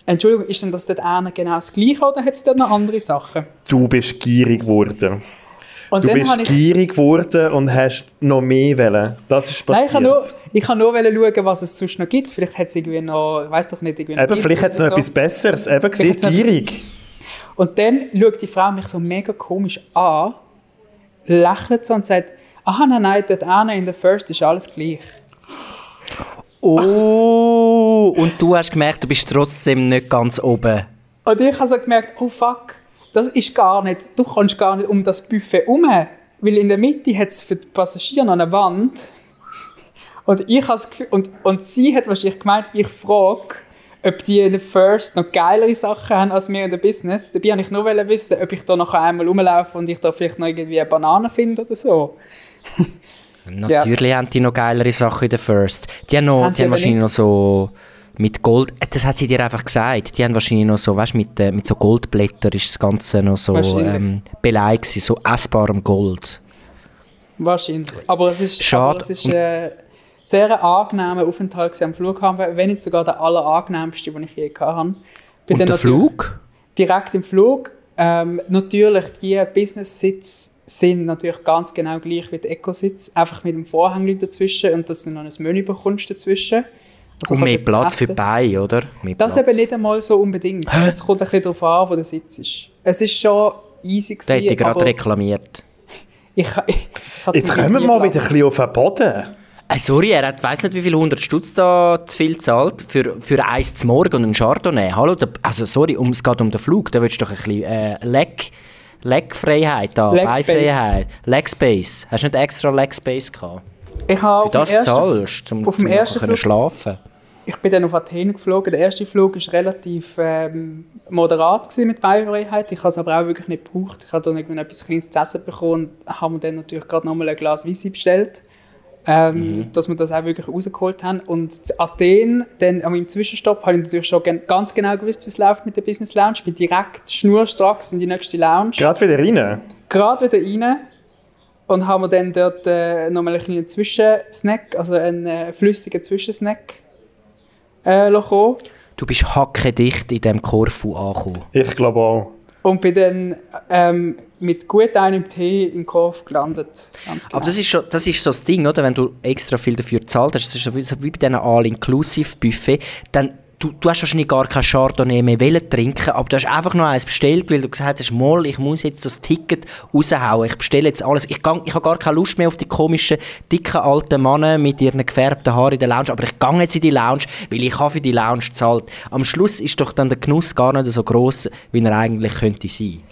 Entschuldigung, ist denn das dort einer genau das Gleiche oder hat es dort noch andere Sachen? Du bist gierig geworden. Und Du bist gierig geworden und hast noch mehr wollen. Das ist Nein, passiert. ich kann nur, ich kann nur wollen schauen, was es sonst noch gibt. Vielleicht hat es irgendwie noch, ich weiß doch nicht, irgendwie Eben, vielleicht hat es noch oder etwas Besseres. Eben, gesehen, gierig. Und dann schaut die Frau mich so mega komisch an, lächelt so und sagt, aha, nein, nein, dort einer in der First ist alles gleich. Oh, *laughs* und du hast gemerkt, du bist trotzdem nicht ganz oben. Und ich habe so gemerkt, oh fuck, das ist gar nicht, du kannst gar nicht um das Buffet herum, weil in der Mitte hat es für die Passagiere noch eine Wand. Und ich habe das Gefühl, und, und sie hat wahrscheinlich gemeint, ich frage, ob die in der First noch geilere Sachen haben als wir in der Business. Dabei wollte ich nur wissen, ob ich da noch einmal rumlaufe und ich da vielleicht noch irgendwie eine Banane finde oder so. *laughs* Natürlich haben die noch geilere Sachen in der First. Die haben, noch, Haben die haben wahrscheinlich nicht. noch so mit Gold. äh, Das hat sie dir einfach gesagt. Die haben wahrscheinlich noch so, weißt, mit, äh, mit so Goldblättern ist das Ganze noch so ähm, beleidigt, so essbarem Gold. Wahrscheinlich. Aber es ist, Schade. aber es ist äh, sehr ein angenehmer Aufenthalt am Flughafen, wenn nicht sogar der allerangenehmste, den ich je gehabt habe. Bin Und der Flug? Direkt im Flug. Ähm, natürlich, die Business-Sitze sind natürlich ganz genau gleich wie die Eco-Sitz, einfach mit dem Vorhang dazwischen und dass du noch ein Menü bekommst dazwischen. Also Und mehr Platz für. Beine, oder? Mehr Das Platz. eben nicht einmal so unbedingt. Es kommt ein bisschen darauf an, wo der Sitz ist. Es ist schon easy Da hätte ich gerade reklamiert. *laughs* ich, ich, ich Jetzt kommen wir mal Platz. wieder ein bisschen auf den Boden. Äh, sorry, er hat, weiss nicht, wie viel 100 Stutz da zu viel zahlt für, für eins zum Morgen und einen Chardonnay. Hallo, da, also sorry, um, es geht um den Flug, da willst du doch ein bisschen äh, Leg, Leg-Freiheit da, Beifreiheit, Leg-Space. Hast du nicht extra Leg-Space gehabt? Ich habe Für das ersten, zahlst, um, auf dem ersten Flug- schlafen. ich bin dann auf Athen geflogen. Der erste Flug war relativ ähm, moderat mit Beifreiheit. Ich habe es aber auch wirklich nicht gebraucht. Ich habe dann irgendwann etwas Kleines zu essen bekommen und habe mir dann natürlich gerade nochmal ein Glas Weisse bestellt. Ähm, Dass wir das auch wirklich rausgeholt haben. Und zu Athen, dann an meinem Zwischenstopp, habe ich natürlich schon gen- ganz genau gewusst, wie es läuft mit der Business Lounge. Ich bin direkt schnurstracks in die nächste Lounge. Gerade wieder rein. gerade wieder rein und haben wir dann dort äh, nochmal einen kleinen Zwischensnack, also einen äh, flüssigen Zwischensnack äh, kommen. Du bist hackedicht in diesem Korfu angekommen. Ich glaube auch. Und bin dann ähm, mit gut einem Tee in Korf gelandet. Ganz genau. Aber das ist, schon, das ist so das Ding, oder? Wenn du extra viel dafür gezahlt hast, das ist so wie bei diesen All-Inclusive-Buffet, dann du, du hast wahrscheinlich gar kein Chardonnay mehr wollen trinken, aber du hast einfach nur eins bestellt, weil du gesagt hast, mal, ich muss jetzt das Ticket raushauen, ich bestelle jetzt alles. Ich, ich habe gar keine Lust mehr auf die komischen, dicken, alten Männer mit ihren gefärbten Haaren in der Lounge, aber ich gehe jetzt in die Lounge, weil ich habe für die Lounge gezahlt. Am Schluss ist doch dann der Genuss gar nicht so groß, wie er eigentlich könnte sein.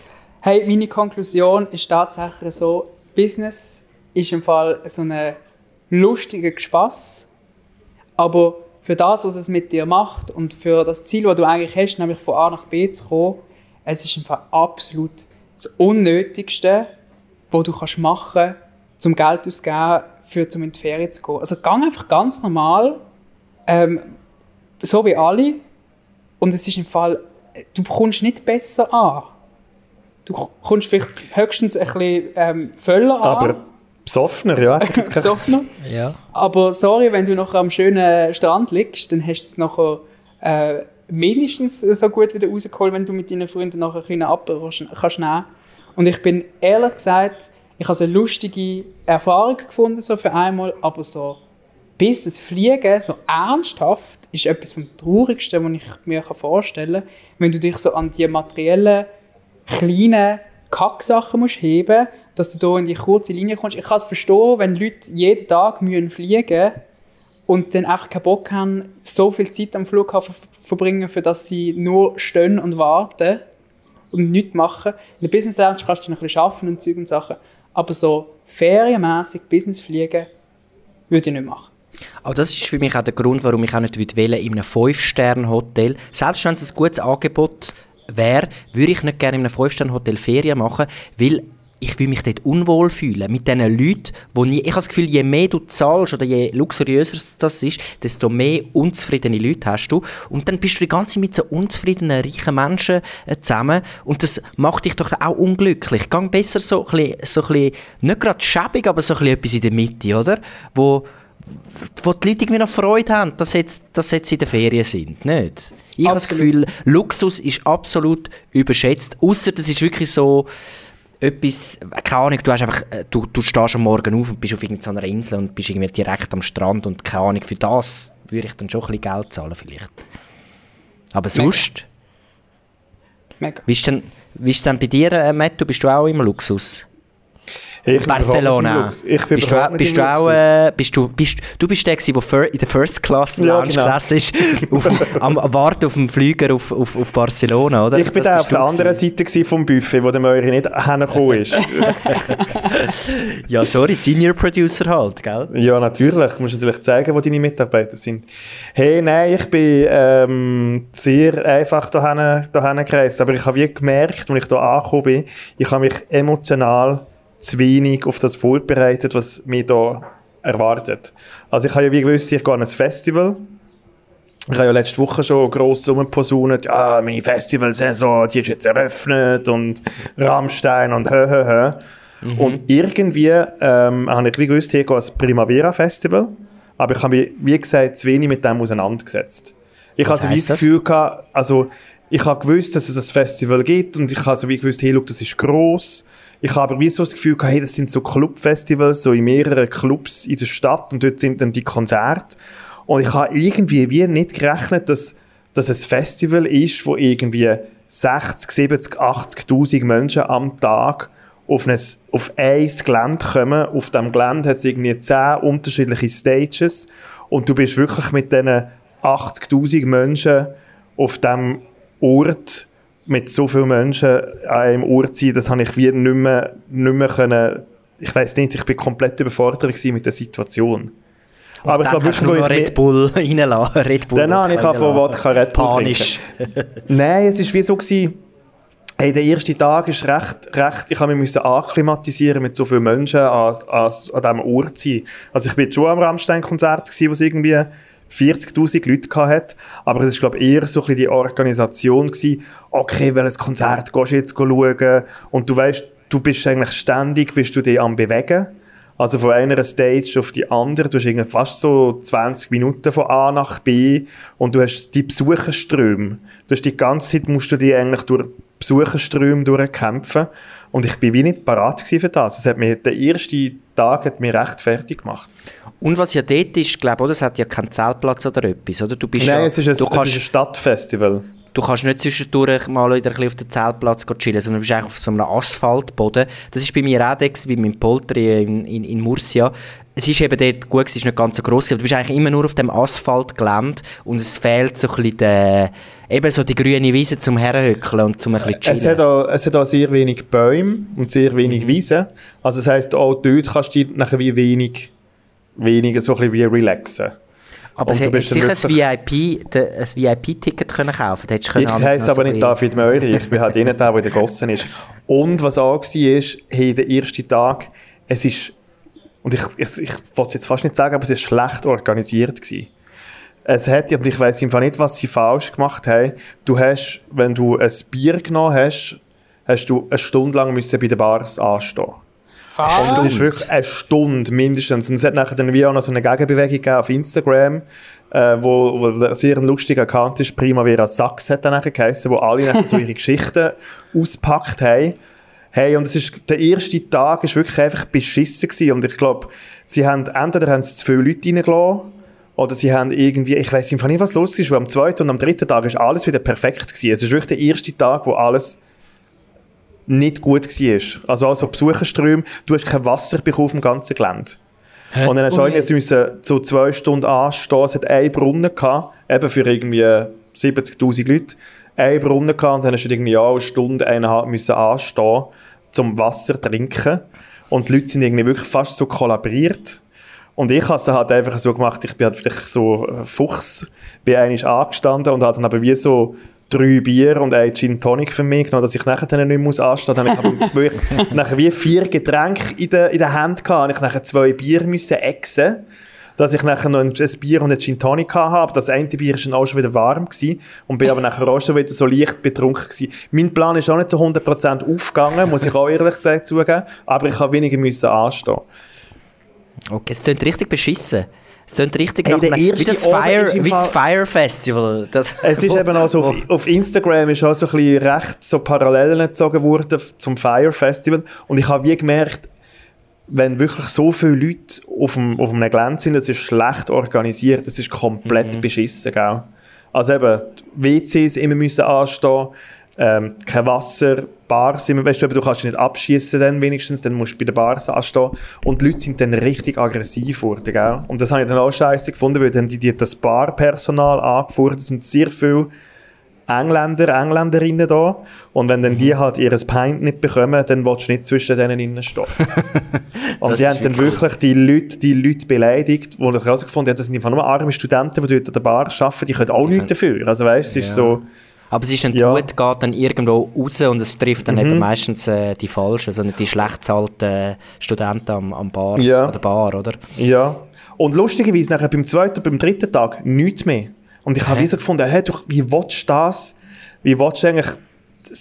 Hey, meine Konklusion ist tatsächlich so, Business ist im Fall so ein lustiger Spaß, aber für das, was es mit dir macht und für das Ziel, das du eigentlich hast, nämlich von A nach B zu kommen, es ist Fall absolut das Unnötigste, was du kannst machen zum Geld auszugeben, für zum in die Ferien zu gehen. Also gang einfach ganz normal, ähm, so wie alle, und es ist im Fall, du kommst nicht besser an. Du kommst vielleicht höchstens ein bisschen ähm, voller an. Aber besoffener, ja. *laughs* besoffener. Ja. Aber sorry, wenn du noch am schönen Strand liegst, dann hast du es nachher äh, mindestens so gut wieder rausgeholt, wenn du mit deinen Freunden nachher einen kleinen kannst nehmen. Und ich bin ehrlich gesagt, ich habe eine lustige Erfahrung gefunden, so für einmal, aber so bis das Fliegen, so ernsthaft, ist etwas vom Traurigsten, was ich mir vorstellen kann, wenn du dich so an die materiellen kleinen Kacksachen musst heben, dass du da in die kurze Linie kommst. Ich kann es verstehen, wenn Leute jeden Tag müssen fliegen und dann einfach keinen Bock haben, so viel Zeit am Flughafen ver- verbringen, für dass sie nur stehen und warten und nichts machen. In der Business Lounge kannst du noch ein bisschen arbeiten und Zeug und Sachen, aber so ferienmäßig Business fliegen würde ich nicht machen. Aber das ist für mich auch der Grund, warum ich auch nicht wählen in einem 5-Sterne-Hotel. Selbst wenn es ein gutes Angebot wäre, würde ich nicht gerne in einem 5-Sterne-Hotel Ferien machen, weil ich will mich dort unwohl fühlen. Mit diesen Leuten, wo nie, ich habe das Gefühl, je mehr du zahlst oder je luxuriöser das ist, desto mehr unzufriedene Leute hast du. Und dann bist du die ganze Zeit mit so unzufriedenen, reichen Menschen äh, zusammen. Und das macht dich doch auch unglücklich. Gang besser so ein bisschen, so ein bisschen nicht gerade schäbig, aber so ein bisschen etwas in der Mitte, oder? Wo, wo die Leute irgendwie noch Freude haben, dass jetzt, dass jetzt in den Ferien sind, nicht? Ich habe das Absolut. Gefühl, Luxus ist absolut überschätzt, außer das ist wirklich so etwas, keine Ahnung, du hast einfach, äh, du, du stehst am Morgen auf und bist auf irgendeiner Insel und bist irgendwie direkt am Strand und keine Ahnung, für das würde ich dann schon ein bisschen Geld zahlen vielleicht. Aber sonst, Mega. wie ist denn, wie ist denn bei dir, äh, Matt, du bist du auch im Luxus? Bin Barcelona. Ich bin bist du, bist du auch, äh, bist du, bist, du bist der der in der First Class Ja, Lounge genau. gesessen ist, *laughs* auf, am Warten auf dem Flüger auf, auf, auf Barcelona, oder? Ich bin da auf der anderen. Seite vom Buffet, wo der Möri nicht hergekommen ist. *laughs* Ja, sorry, Senior Producer halt, gell? ja, natürlich. Du musst natürlich zeigen, wo deine Mitarbeiter sind. Hey, nein, ich bin ähm, sehr einfach dahin, dahin gereist. Aber ich habe wie gemerkt, als ich hier angekommen bin, ich habe mich emotional zu wenig auf das vorbereitet, was mich hier erwartet. Also ich habe ja wie gewusst, ich gehe an ein Festival. Ich habe ja letzte Woche schon gross rumposaunet, ja, meine Festivalsaison, die ist jetzt eröffnet und Rammstein und hö, hö, hö. Und irgendwie ähm, habe ich wie gewusst, hier gehe ich ans Primavera Festival, aber ich habe mich, wie gesagt, zu wenig mit dem auseinandergesetzt. Ich Was habe so wie das das? Gefühl gehabt, also ich habe gewusst, dass es ein Festival gibt und ich habe so wie gewusst, hey, schau, das ist gross. Ich habe aber wie so das Gefühl gehabt, hey, das sind so Clubfestivals, so in mehreren Clubs in der Stadt und dort sind dann die Konzerte. Und ich habe irgendwie wie nicht gerechnet, dass, dass es ein Festival ist, wo irgendwie 60, 70, 80.000 Menschen am Tag auf ein, auf ein Gelände kommen. Auf diesem Gelände hat es irgendwie zehn unterschiedliche Stages und du bist wirklich mit diesen 80'000 Menschen auf diesem Ort mit so vielen Menschen an einem Ort sein, das habe ich wie nicht mehr, nicht mehr können, ich weiß nicht, ich bin komplett überfordert mit der Situation. Und aber ich glaube wirklich, nur noch Red Bull *laughs* reinlassen. Red Bull dann habe ich von Wodka Red Bull Panisch. *laughs* *laughs* Nein, es war wie so gewesen, Hey, der erste Tag ist recht, recht, ich habe mich akklimatisieren mit so vielen Menschen an, an, an diesem Ort sein. Also ich bin schon am Rammstein-Konzert wo es irgendwie 40'000 Leute hatte, aber es war glaube eher so ein die Organisation gewesen, okay, welches Konzert gehst du jetzt schauen? Und du weißt, du bist eigentlich ständig, bist du dich am bewegen, also von einer Stage auf die andere, du hast irgendwie fast so 20 Minuten von A nach B. Und du hast die Besucherströme, du hast die ganze Zeit musst du dich eigentlich durch Besucherströme durchkämpfen. Und ich bin wie nicht parat für das. Es hat mir, der erste Tag hat mich recht fertig gemacht. Und was ja dort ist, glaube ich, es hat ja keinen Zeltplatz oder etwas, oder? Du bist Nein, ja, es, ist ein, du kannst, ist ein Stadtfestival. Du kannst nicht zwischendurch mal wieder ein auf den Zeltplatz chillen, sondern du bist eigentlich auf so einem Asphaltboden. Das ist bei mir auch der, bei meinem Polteri in, in, in Murcia. Es ist eben dort, gut, es ist nicht ganz so gross, aber du bist eigentlich immer nur auf dem Asphaltgelände und es fehlt so ein bisschen der, eben so die grüne Wiese zum Herrenhöckeln und zum ein bisschen chillen. Es hat auch, es hat auch sehr wenig Bäume und sehr wenig mhm. Wiesen. Also das heisst, auch dort kannst du nachher wie wenig weniger so ein bisschen wie relaxen. Aber sie hätte sicher ein VIP-Ticket VIP können kaufen können. Ich heiße aber nicht David Meury, ich bin halt *laughs* jener, der, der in der Gossen ist. Und was auch war, ist, hey, der erste Tag, es ist, und ich, ich, ich wollte es jetzt fast nicht sagen, aber es ist schlecht organisiert gewesen. Es hat, und ich weiss einfach nicht, was sie falsch gemacht haben, du hast, wenn du ein Bier genommen hast, hast du eine Stunde lang müssen bei den Bars anstehen was? Und es ist wirklich eine Stunde mindestens. Und es hat nachher dann wie auch noch so eine Gegenbewegung gegeben auf Instagram, äh, wo, wo sehr ein lustiger Account ist, Primavera Sachs hat dann nachher geheißen, wo alle nachher so ihre *laughs* Geschichten auspackt haben. Hey, und es ist, der erste Tag ist wirklich einfach beschissen gewesen. Und ich glaube, sie haben, entweder haben sie zu viele Leute reingelassen, oder sie haben irgendwie, ich weiß einfach nicht, was los ist, weil am zweiten und am dritten Tag ist alles wieder perfekt gewesen. Es ist wirklich der erste Tag, wo alles nicht gut war. Also, also Besucherströme, du hast kein Wasser bekommen auf dem ganzen Gelände. Hä? Und dann hast du okay. sie müssen so zwei Stunden anstehen. Es hat einen Brunnen gehabt, eben für irgendwie 70'000 Leute. Einen Brunnen gehabt und dann hast du irgendwie eine Stunde, eineinhalb müssen anstehen, zum Wasser trinken. Und die Leute sind irgendwie wirklich fast so kollabiert. Und ich habe es halt einfach so gemacht, ich bin halt so Fuchs, bin eigentlich angestanden und habe dann aber wie so drei Bier und ein Gin Tonic für mich genommen, dass ich nachher dann nicht muss anstehen. Dann habe ich *laughs* nachher wie vier Getränke in der, in der Hand gehabt. Ich nachher zwei Bier müssen exen dass ich nachher noch ein, Bier und ein Gin Tonic habe. Das eine Bier war dann auch schon wieder warm gewesen und bin aber nachher auch schon wieder so leicht betrunken gewesen. Mein Plan ist auch nicht zu 100% aufgegangen, muss ich auch ehrlich gesagt zugeben, aber ich habe weniger müssen anstehen. Okay, es klingt richtig beschissen. Es klingt richtig hey, nach wie das Fire, wie das Fire Festival. Das, es ist eben auch so, auf, auf, Instagram ist auch so ein bisschen recht so Parallelen gezogen worden zum Fire Festival und ich habe wie gemerkt, wenn wirklich so viele Leute auf, dem, auf einem Gelände sind, das ist schlecht organisiert, das ist komplett mhm. beschissen, gell? Also eben, WCs immer müssen anstehen, ähm, kein Wasser, Bars, weißt du, du kannst nicht abschießen dann wenigstens, dann musst du bei den Bars anstehen und die Leute sind dann richtig aggressiv geworden, gell? Und das habe ich dann auch scheiße gefunden, weil dann die, die das Barpersonal angeführt, es sind sehr viele Engländer, Engländerinnen da und wenn dann die mhm. halt ihr Pint nicht bekommen, dann willst du nicht zwischen denen innen stehen. *laughs* und die haben dann wirklich die Leute, die Leute beleidigt, wo ich herausgefunden habe, das sind einfach nur arme Studenten, die dort an der Bar arbeiten, die können auch die nichts dafür. Also weißt, es ist so aber es ist dann ja. gut, geht dann irgendwo raus und es trifft dann mhm. eben meistens äh, die Falschen, also nicht die schlecht zahlten Studenten am, am Bar, ja. an der Bar, oder? Ja. Und lustigerweise nachher beim zweiten, beim dritten Tag nichts mehr. Und ich habe so gefunden, hey, du, wie willst du das, wie willst du eigentlich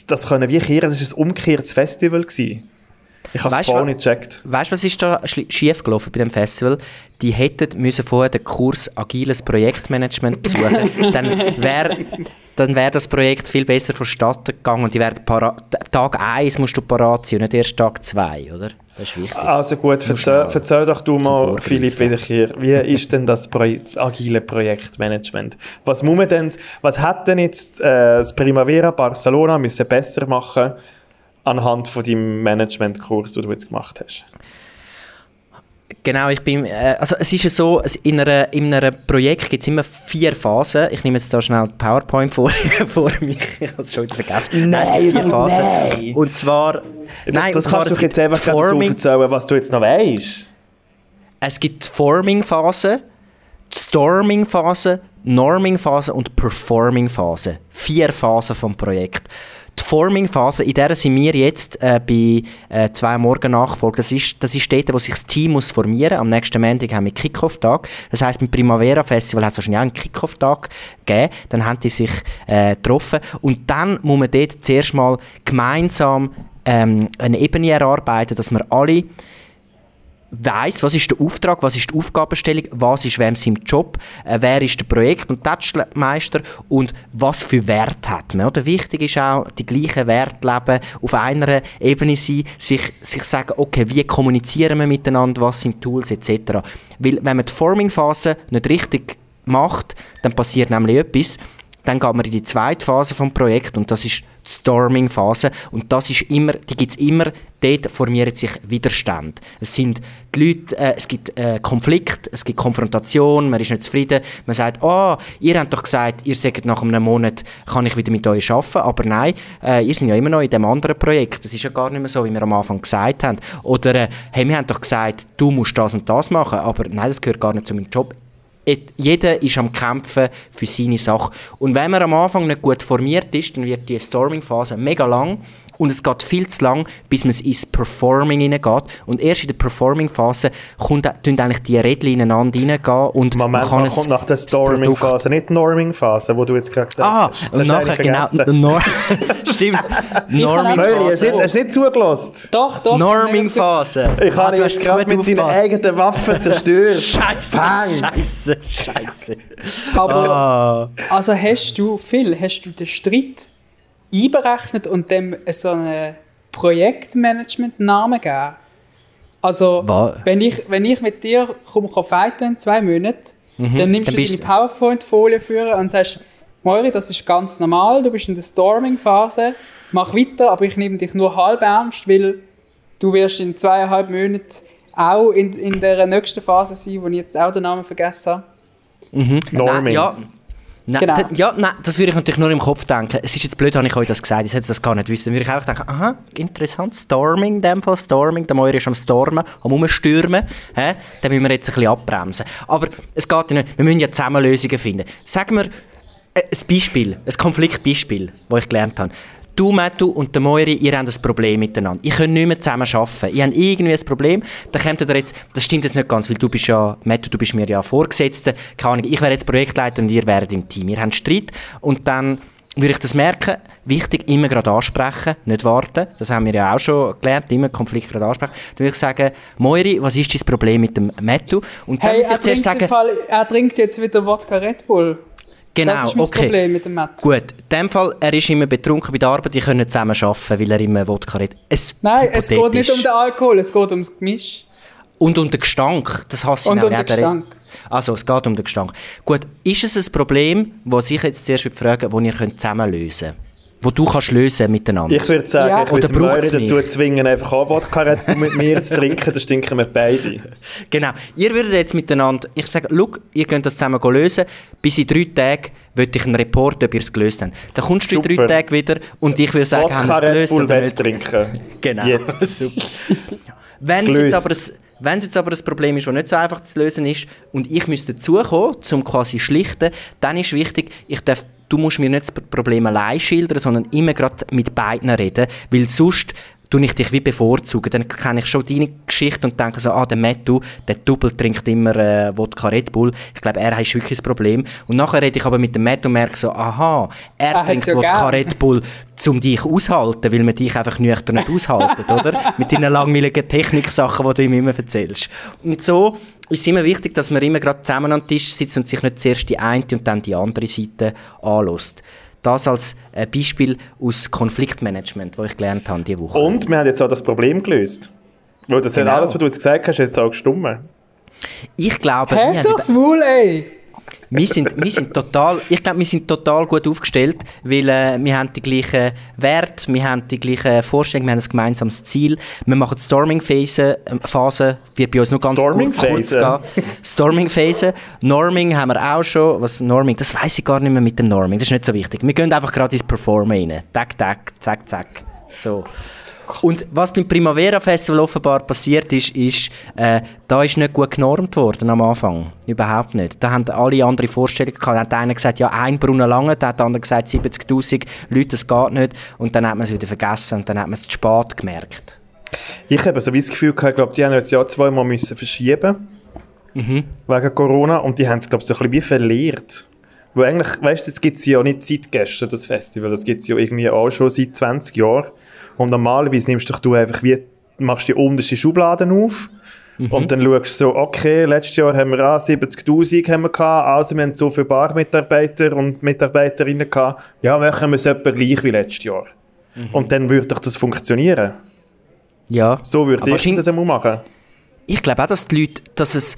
das können wie kehren? Das war ein umgekehrtes Festival. Gewesen. Ich habe es nicht gecheckt. Weißt du, was ist da schief gelaufen bei dem Festival? Die hätten müssen vorher den Kurs Agiles Projektmanagement besuchen. *laughs* dann wäre dann wär das Projekt viel besser vonstatten gegangen und die wären Tag 1 musst du parat sein und nicht erst Tag 2, oder? Das ist wichtig. Also gut, erzähl, erzähl doch du mal, Philipp, hier, wie ist denn das Pro agile Projektmanagement? Was muss man denn, was hat denn jetzt äh, das Primavera Barcelona müssen besser machen anhand von deinem Managementkurs, den du jetzt gemacht hast? Genau, ich bin, äh, also es ist ja so, es in, einer, in einem Projekt gibt es immer vier Phasen. Ich nehme jetzt da schnell die PowerPoint vor, *laughs* vor mich, ich habe es schon wieder vergessen. Nein, gibt vier Phasen. nein. Und zwar, nein, das und zwar, kannst du jetzt gibt einfach gerade so Forming, erzählen, was du jetzt noch weißt. es gibt die Forming-Phase, die Storming-Phase, Norming-Phase und Performing-Phase. Vier Phasen vom Projekt. Die Forming-Phase, in der sind wir jetzt äh, bei äh, zwei Morgen Nachfolge. Das ist, das ist dort, wo sich das Team muss formieren Am nächsten Montag haben wir Kick-Off-Tag. Das heisst, beim Primavera Festival hat es wahrscheinlich auch einen Kick-Off-Tag gegeben. Dann haben die sich äh, getroffen. Und dann muss man dort zuerst mal gemeinsam ähm, eine Ebene erarbeiten, dass wir alle weiß, was ist der Auftrag, was ist die Aufgabenstellung, was ist wem sein Job, äh, wer ist der Projekt- und Touchmeister und was für Wert hat man. Oder wichtig ist auch, die gleichen Werte leben, auf einer Ebene sein, sich, sich sagen, okay, wie kommunizieren wir miteinander, was sind Tools etc. Weil wenn man die Forming-Phase nicht richtig macht, dann passiert nämlich etwas, dann geht man in die zweite Phase vom Projekt und das ist Storming-Phase und das ist immer, die gibt es immer, dort formieren sich Widerstände. Es sind die Leute, äh, es gibt äh, Konflikt, es gibt Konfrontation, man ist nicht zufrieden, man sagt, oh, ihr habt doch gesagt, ihr sagt nach einem Monat, kann ich wieder mit euch arbeiten, aber nein, äh, ihr seid ja immer noch in dem anderen Projekt, das ist ja gar nicht mehr so, wie wir am Anfang gesagt haben. Oder, äh, hey, wir haben doch gesagt, du musst das und das machen, aber nein, das gehört gar nicht zu meinem Job jeder ist am Kämpfen für seine Sache. Und wenn man am Anfang nicht gut formiert ist, dann wird die Storming-Phase mega lang und es geht viel zu lang, bis man ins Performing hineingeht. Und erst in der Performing-Phase kommt, tun eigentlich die Rädchen ineinander reingehen und Moment, man kann man es- kommt nach der Storming-Phase, nicht die Norming-Phase, wo du jetzt gerade gesagt Ah, hast. Das und nachher genau. Nor *laughs* *laughs* Stimmt. Möri, hast du nicht, nicht zugelassen? Doch, doch. Norming-Phase. Ich Ah, habe du ihn jetzt gerade mit seinen aufgepasst. eigenen Waffen *laughs* zerstört. Scheiße, Bang. scheiße, scheiße. Aber, Ah. also hast du, Phil, hast du den Streit einberechnet und dem so einen Projektmanagement-Namen gegeben? Also, wenn ich, wenn ich mit dir komme, kann fighten in zwei Monaten, dann nimmst Mhm. dann du deine PowerPoint-Folie führen und sagst, Moiri, das ist ganz normal, du bist in der Storming-Phase, mach weiter, aber ich nehme dich nur halb ernst, weil du wirst in zweieinhalb Monaten auch in, in der nächsten Phase sein, wo ich jetzt auch den Namen vergessen habe. Norming. Nein, ja. Nein, Genau. ja, nein, das würde ich natürlich nur im Kopf denken. Es ist jetzt blöd, habe ich euch das gesagt, ich hätte das gar nicht wissen. Dann würde ich auch denken, aha, interessant, Storming in dem Fall, Storming, der Moir ist am Stormen, am Umstürmen, hä? dann müssen wir jetzt ein bisschen abbremsen. Aber es geht ja nicht, wir müssen ja zusammen Lösungen finden. Sagen wir, äh, ein Beispiel, ein Konfliktbeispiel, das ich gelernt habe. Du, Mattu und der Moiri, ihr habt ein Problem miteinander. Ihr könnt nicht mehr zusammen arbeiten. Ihr habt irgendwie ein Problem. Dann kommt ihr jetzt, das stimmt jetzt nicht ganz, weil du bist ja, Mattu, du bist mir ja Vorgesetzter. Keine Ahnung, ich wäre jetzt Projektleiter und ihr wäret im Team. Ihr habt Streit und dann würde ich das merken. Wichtig, immer gerade ansprechen, nicht warten. Das haben wir ja auch schon gelernt, immer Konflikt gerade ansprechen. Dann würde ich sagen, Moiri, was ist dein Problem mit dem Mattu? Und dann Hey, muss ich zuerst sagen, Fall, er trinkt jetzt wieder Wodka Red Bull. Genau, das ist mein okay. Problem mit dem Matt. Gut, in dem Fall, er ist immer betrunken bei der Arbeit, die können nicht zusammen arbeiten, weil er immer Wodka redet. Es Nein, es geht nicht um den Alkohol, es geht ums Gemisch. Und um den Gestank, das hasse ich Und um den Gestank. Also, es geht um den Gestank. Gut, ist es ein Problem, das ich jetzt zuerst fragen würde, das ihr zusammen lösen könnt? Wo du kannst lösen miteinander? Ich würde sagen, Ja. ich würde Möri dazu mich? zwingen, einfach auch Wodka Red mit mir zu trinken, dann stinken wir beide. *laughs* Genau. Ihr würdet jetzt miteinander, ich sage, schau, ihr könnt das zusammen lösen. Bis in drei Tagen würde ich einen Report, ob ihr es gelöst habt. Dann kommst du in drei Super. Tagen wieder und ich würde sagen, haben wir Wodka es Red gelöst oder nicht? trinken. Genau. Jetzt. *laughs* Super. *laughs* Wenn es, jetzt aber ein, wenn es jetzt aber ein Problem ist, das nicht so einfach zu lösen ist und ich müsste dazukommen, um quasi schlichten, dann ist wichtig, ich darf, du musst mir nicht das Problem allein schildern, sondern immer gerade mit beiden reden, weil sonst tue ich dich wie bevorzugen. Dann kenne ich schon deine Geschichte und denke so, ah, der Mattu, der Double trinkt immer äh, Wodka Red Bull. Ich glaube, er hat wirklich das Problem. Und nachher rede ich aber mit dem Mattu und merke so, aha, er, hat's trinkt ja Wodka gern. Red Bull, um dich aushalten, weil man dich einfach nüchtern nicht aushalten, oder? *laughs* Mit deinen langweiligen Techniksachen, die du ihm immer erzählst. Und so ist es immer wichtig, dass man immer gerade zusammen am Tisch sitzt und sich nicht zuerst die eine und dann die andere Seite anlässt. Das als äh, Beispiel aus Konfliktmanagement, das ich gelernt habe diese Woche. Und wir haben jetzt auch das Problem gelöst. Weil das Genau. hat alles, was du jetzt gesagt hast, jetzt auch gestummen. Ich glaube, haben doch, Wohl, ey! Wir sind, wir sind total, ich glaube, wir sind total gut aufgestellt, weil äh, wir haben die gleichen Werte, wir haben die gleichen Vorstellungen, wir haben ein gemeinsames Ziel. Wir machen die Storming-Phase, äh, Phase, wird bei uns nur ganz Storming kurz, gehen. Storming-Phase. Norming haben wir auch schon. Was Norming? Das weiß ich gar nicht mehr mit dem Norming. Das ist nicht so wichtig. Wir gehen einfach gerade ins Performen rein. Tack, tack, zack, zack. So. Und was beim Primavera Festival offenbar passiert ist, ist, äh, da ist nicht gut genormt worden am Anfang. Überhaupt nicht. Da haben alle andere Vorstellungen gehabt. Da hat der eine gesagt, ja, ein Brunnen lange, da hat der andere gesagt, 70'000 Leute, das geht nicht. Und dann hat man es wieder vergessen und dann hat man es zu spät gemerkt. Ich habe so wie das Gefühl gehabt, ich glaube, die haben jetzt ja zweimal müssen verschieben wegen Corona und die haben es glaube ich so ein bisschen wie verliert. Weil eigentlich, weißt du, das gibt es ja nicht seit gestern, das Festival, das gibt es ja irgendwie auch schon seit 20 Jahren. Und normalerweise nimmst doch du einfach wie, machst die unterste Schubladen auf und dann schaust du so, okay, letztes Jahr haben wir ah, 70'000 haben wir gehabt, also wir haben so viele Barmitarbeiter und Mitarbeiterinnen gehabt, ja, machen wir es etwa gleich wie letztes Jahr. Und dann würde doch das funktionieren. Ja. So würde Aber ich das einmal machen. Ich glaube auch, dass die Leute, dass es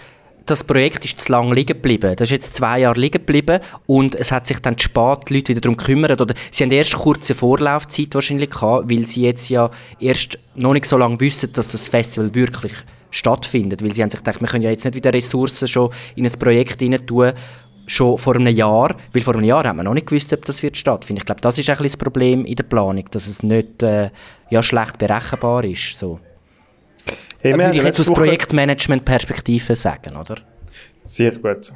das Projekt ist zu lange liegen geblieben. Das ist jetzt zwei Jahre liegen geblieben und es hat sich dann spät die Leute wieder darum gekümmert. Oder sie haben erst kurze Vorlaufzeit wahrscheinlich gehabt, weil sie jetzt ja erst noch nicht so lange wissen, dass das Festival wirklich stattfindet. Weil sie haben sich gedacht, wir können ja jetzt nicht wieder Ressourcen schon in ein Projekt rein tun, schon vor einem Jahr, weil vor einem Jahr hat man noch nicht gewusst, ob das wird stattfinden. Ich glaube, das ist ein bisschen das Problem in der Planung, dass es nicht äh, ja, schlecht berechenbar ist. So. Hey, wir Würde ich jetzt aus Projektmanagement-Perspektive sagen, oder? Sehr gut.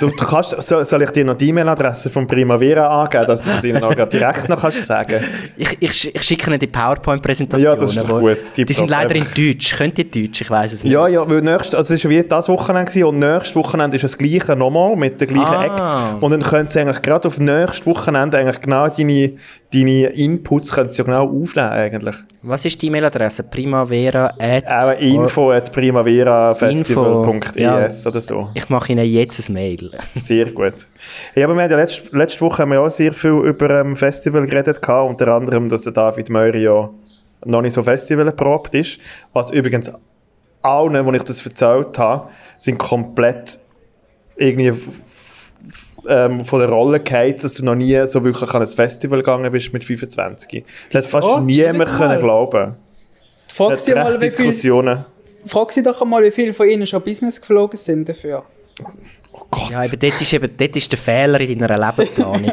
Du, du kannst, soll, soll ich dir noch die E-Mail-Adresse von Primavera angeben, dass du das ihnen auch direkt noch kannst sagen *laughs* Ich, ich, ich schicke Ihnen die PowerPoint-Präsentation. Ja, das ist doch gut. Die Tipptopp. sind leider in Deutsch. Könnt ihr Deutsch? Ich weiß es nicht. Ja, ja, weil nächst, also es war wie das Wochenende und nächstes Wochenende ist das gleiche nochmal mit den gleichen Ah. Acts. Und dann können sie eigentlich gerade auf nächstes Wochenende eigentlich genau deine, deine Inputs können sie ja genau aufnehmen eigentlich. Was ist die E-Mail-Adresse? Primavera at... Auch info at primaverafestival.es Ja. oder so. Ich mache Ihnen jetzt ein Mail. Sehr gut. Hey, aber wir haben ja letzte, letzte Woche haben wir auch sehr viel über ähm, Festival geredet, gehabt, unter anderem, dass der David Möri ja noch nicht so Festival erprobt ist. Was übrigens allen, wo ich das erzählt habe, sind komplett irgendwie ähm, von der Rolle gefallen, dass du noch nie so wirklich an ein Festival gegangen bist mit 25. Das hat fast niemand Stimmt können mal. glauben. Frag Es sie, mal, wie viel, frag sie doch einmal, wie viele von ihnen schon Business geflogen sind dafür. Oh Gott. Ja, eben dort ist, eben, dort ist der Fehler in deiner Lebensplanung.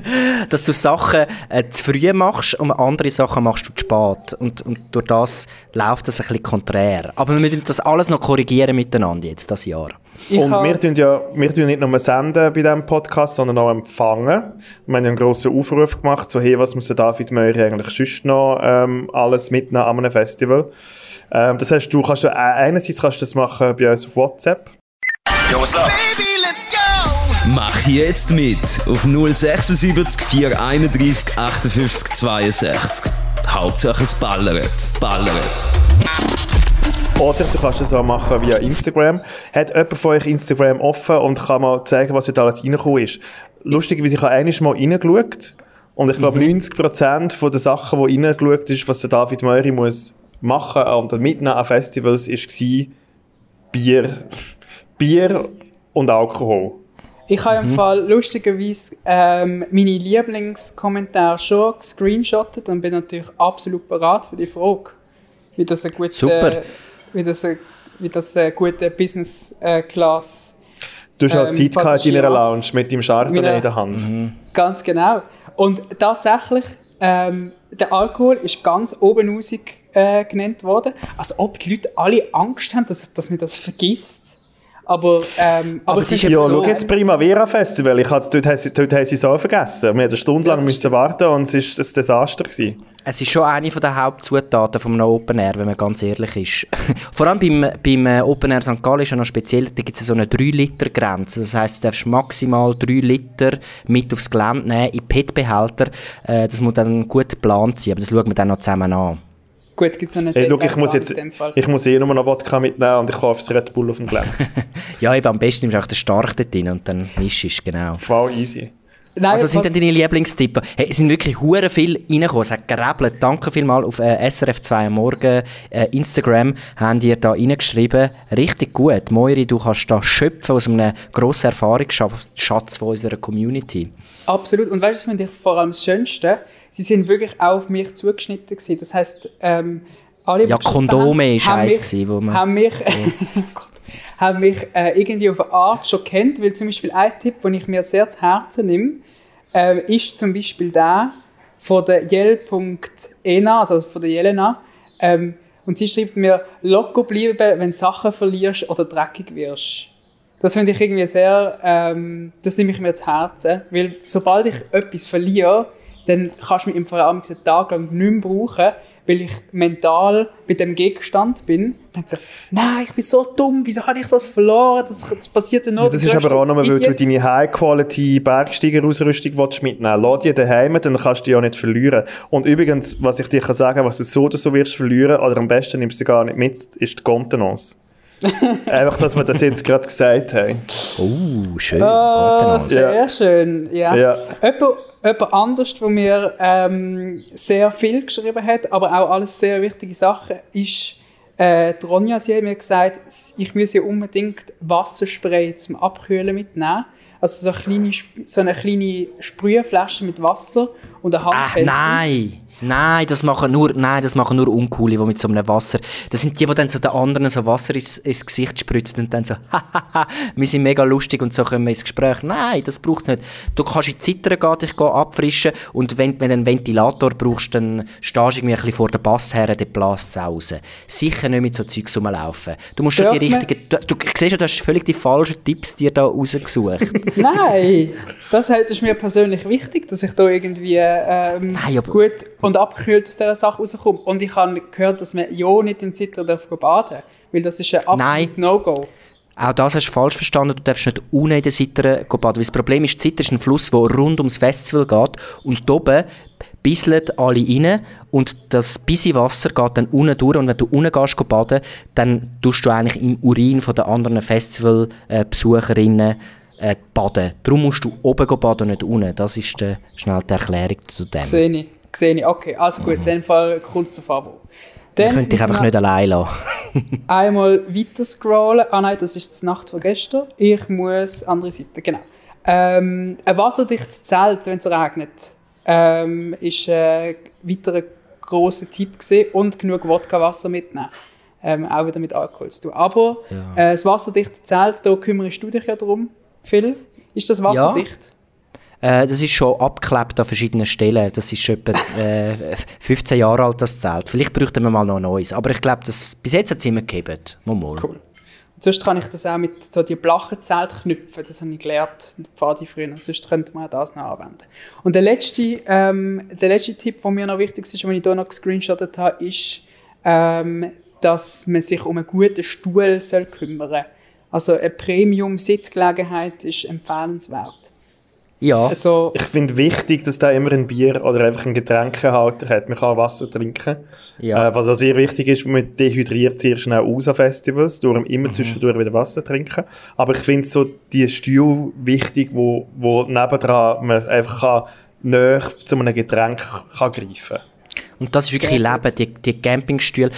*laughs* Dass du Sachen äh, zu früh machst und andere Sachen machst du zu spät. Und, und durch das läuft das ein bisschen konträr. Aber wir müssen das alles noch korrigieren miteinander jetzt, das Jahr. Ich und wir tun ja wir tun nicht nur senden bei diesem Podcast, sondern auch empfangen. Wir haben ja einen grossen Aufruf gemacht, so hey, was muss der David Möri eigentlich sonst noch ähm, alles mitnehmen an einem Festival. Ähm, das heißt, du kannst ja, äh, einerseits kannst du das machen bei uns auf WhatsApp. Mach jetzt mit auf 076 431 58 62. Hauptsache es ballert, ballert. Oder du kannst das auch machen via Instagram. Hat jemand von euch Instagram offen und kann mal zeigen, was heute alles reingekommen ist? Lustigerweise, ich habe einiges mal reingeschaut und ich glaube, 90% von den Sachen, die reingeschaut ist, was der David Möri muss machen und mitnehmen an Festivals, war Bier. Bier und Alkohol. Ich habe im Fall lustigerweise ähm, meine Lieblingskommentare schon gescreenshottet und bin natürlich absolut bereit für die Frage. Wie das ein guter, Super. Wie das ein, wie das ein guter Business äh, Class Du hast auch Ähm, Zeit gehabt in deiner Lounge mit dem Chardonnay Mit in der Hand. Ganz genau. Und tatsächlich, ähm, der Alkohol ist ganz oben rausig äh, genannt worden. Als ob die Leute alle Angst haben, dass, dass man das vergisst. Aber, ähm, aber, es ist Ja, eben schau so. jetzt Primavera Festival. Ich dort, haben sie- dort haben sie es auch vergessen. Wir mussten eine Stunde lang das müssen warten und es war ein Desaster. Gewesen. Es ist schon eine der Hauptzutaten von einem Open Air, wenn man ganz ehrlich ist. *laughs* Vor allem beim, beim äh, Open Air St. Gallen ist ja noch speziell, da gibt es so eine 3-Liter-Grenze. Das heisst, du darfst maximal 3 Liter mit aufs Gelände nehmen, in PET-Behälter. Äh, das muss dann gut geplant sein, aber das schauen wir dann noch zusammen an. Gut, gibt es noch nicht. Hey, schau, ich muss jetzt, ich muss eh nur noch Wodka mitnehmen und ich kaufe das Red Bull auf dem Gelände. *laughs* Ja, eben am besten nimmst du auch den Stark dort rein und dann mischst du, genau. Voll easy. Nein, also sind denn deine Lieblingstippen? Hey, es sind wirklich hure viel reingekommen. Es hat gerebelt. Danke vielmals auf äh, SRF2 am Morgen. Äh, Instagram haben ihr da reingeschrieben. Richtig gut. Moiri, du kannst da schöpfen aus einem grossen Erfahrungsschatz von unserer Community. Absolut. Und weißt du, das finde ich vor allem das Schönste? Sie sind wirklich auch auf mich zugeschnitten gewesen. Das heisst, ähm, alle, Ja, Kondome haben, ist haben eins mich- gewesen, wo man- Haben mich, *laughs* Gott, haben mich äh, irgendwie auf eine Art schon kennt, weil zum Beispiel ein Tipp, den ich mir sehr zu Herzen nehme, ähm, ist zum Beispiel der von der Jel.ena, also von der Jelena. Ähm, und sie schreibt mir, locker bleiben, wenn Sachen verlierst oder dreckig wirst. Das finde ich irgendwie sehr, ähm, das nehme ich mir zu Herzen, weil sobald ich etwas verliere, dann kannst du mich im Fall einen Tag lang nicht mehr brauchen, weil ich mental mit dem Gegenstand bin. Dann so, nein, ich bin so dumm, wieso habe ich das verloren? Das, das passiert ja nur. Ja, das ist aber auch noch, weil du deine High-Quality Bergsteigerausrüstung willst mitnehmen willst. Lass die daheim, dann kannst du die ja nicht verlieren. Und übrigens, was ich dir kann sagen was du so oder so wirst verlieren, oder am besten nimmst du sie gar nicht mit, ist die Kontenance. *laughs* Einfach, dass wir das jetzt gerade gesagt haben. Oh, schön. Kontenance. sehr schön, ja. Ja. Jemand, jemand anders, der mir ähm, sehr viel geschrieben hat, aber auch alles sehr wichtige Sachen, ist äh, die Ronja, sie hat mir gesagt, ich muss ja unbedingt Wasserspray zum Abkühlen mitnehmen. Also so eine kleine, so eine kleine Sprühflasche mit Wasser und eine Ach, Handfläche. nein. Nein, das machen nur, nein, das machen nur Uncoole, die mit so einem Wasser, das sind die, die dann so den anderen so Wasser ins, ins Gesicht spritzen und dann so, *laughs* hahaha, wir sind mega lustig und so kommen wir ins Gespräch. Nein, das braucht es nicht. Du kannst in die Zittern gehen, dich gehen abfrischen und wenn, wenn du einen Ventilator brauchst, dann stehst du irgendwie ein bisschen vor der Bass her, dann bläst es raus. Sicher nicht mit so Zeugs rumlaufen. Du musst schon die richtigen, du, du siehst ja, du hast völlig die falschen Tipps dir da rausgesucht. *laughs* Nein, das ist mir persönlich wichtig, dass ich da irgendwie ähm, Nein, gut und abgekühlt aus dieser Sache rauskomme. Und ich habe gehört, dass man ja nicht in Zitter darf baden weil das ist ein Nein. absolutes No-Go. Auch das hast du falsch verstanden. Du darfst nicht unten in den Sittern gehen baden. Weil das Problem ist, die Sitter ist ein Fluss, der rund ums Festival geht. Und oben bisseln alle rein. Und das bisschen Wasser geht dann unten durch. Und wenn du unten gehst baden, dann tust du eigentlich im Urin von den anderen Festival-Besucherinnen äh, baden. Darum musst du oben baden und nicht unten. Das ist äh, schnell die Erklärung zu dem. Sehe ich. Sehe ich. Okay, also gut, in dem Fall Kunst auf Abo. Ich Dann könnte dich müssen einfach nicht allein lassen. *laughs* einmal weiter scrollen. Ah nein, das ist die Nacht von gestern. Ich muss andere Seite, genau. Ähm, ein wasserdichtes Zelt, wenn es regnet, ähm, ist äh, weiterer grosser Tipp gewesen. und genug Wodka-Wasser mitnehmen. Ähm, auch wieder mit Alkohol zu tun. Aber äh, das wasserdichte Zelt, da kümmerst du dich ja darum, Phil. Ist das wasserdicht? Äh, das ist schon abgeklebt an verschiedenen Stellen. Das ist etwa äh, 15 Jahre alt, das Zelt. Vielleicht bräuchten wir mal noch ein neues. Aber ich glaube, bis jetzt hat es immer gegeben. Mal, mal. Cool. Und sonst kann ich das auch mit so die blachen Zeltknöpfen, das habe ich gelernt, Pfadi früher. Sonst könnte man auch das noch anwenden. Und der letzte, ähm, der letzte Tipp, der mir noch wichtig ist, den ich hier noch gescreenshottet habe, ist, ähm, dass man sich um einen guten Stuhl soll kümmern Also eine Premium-Sitzgelegenheit ist empfehlenswert. Ja. Also, Ich finde wichtig, dass da immer ein Bier oder einfach einen Getränkehalter hat. Man kann Wasser trinken. Ja. Äh, was auch sehr wichtig ist, man dehydriert sehr schnell aus an Festivals, darum Mhm. immer zwischendurch wieder Wasser trinken. Aber ich finde so die Stühle wichtig, wo, wo nebendran man einfach kann, näher zu einem Getränk kann greifen Und das ist wirklich Sehr Leben, die, die Campingstühle.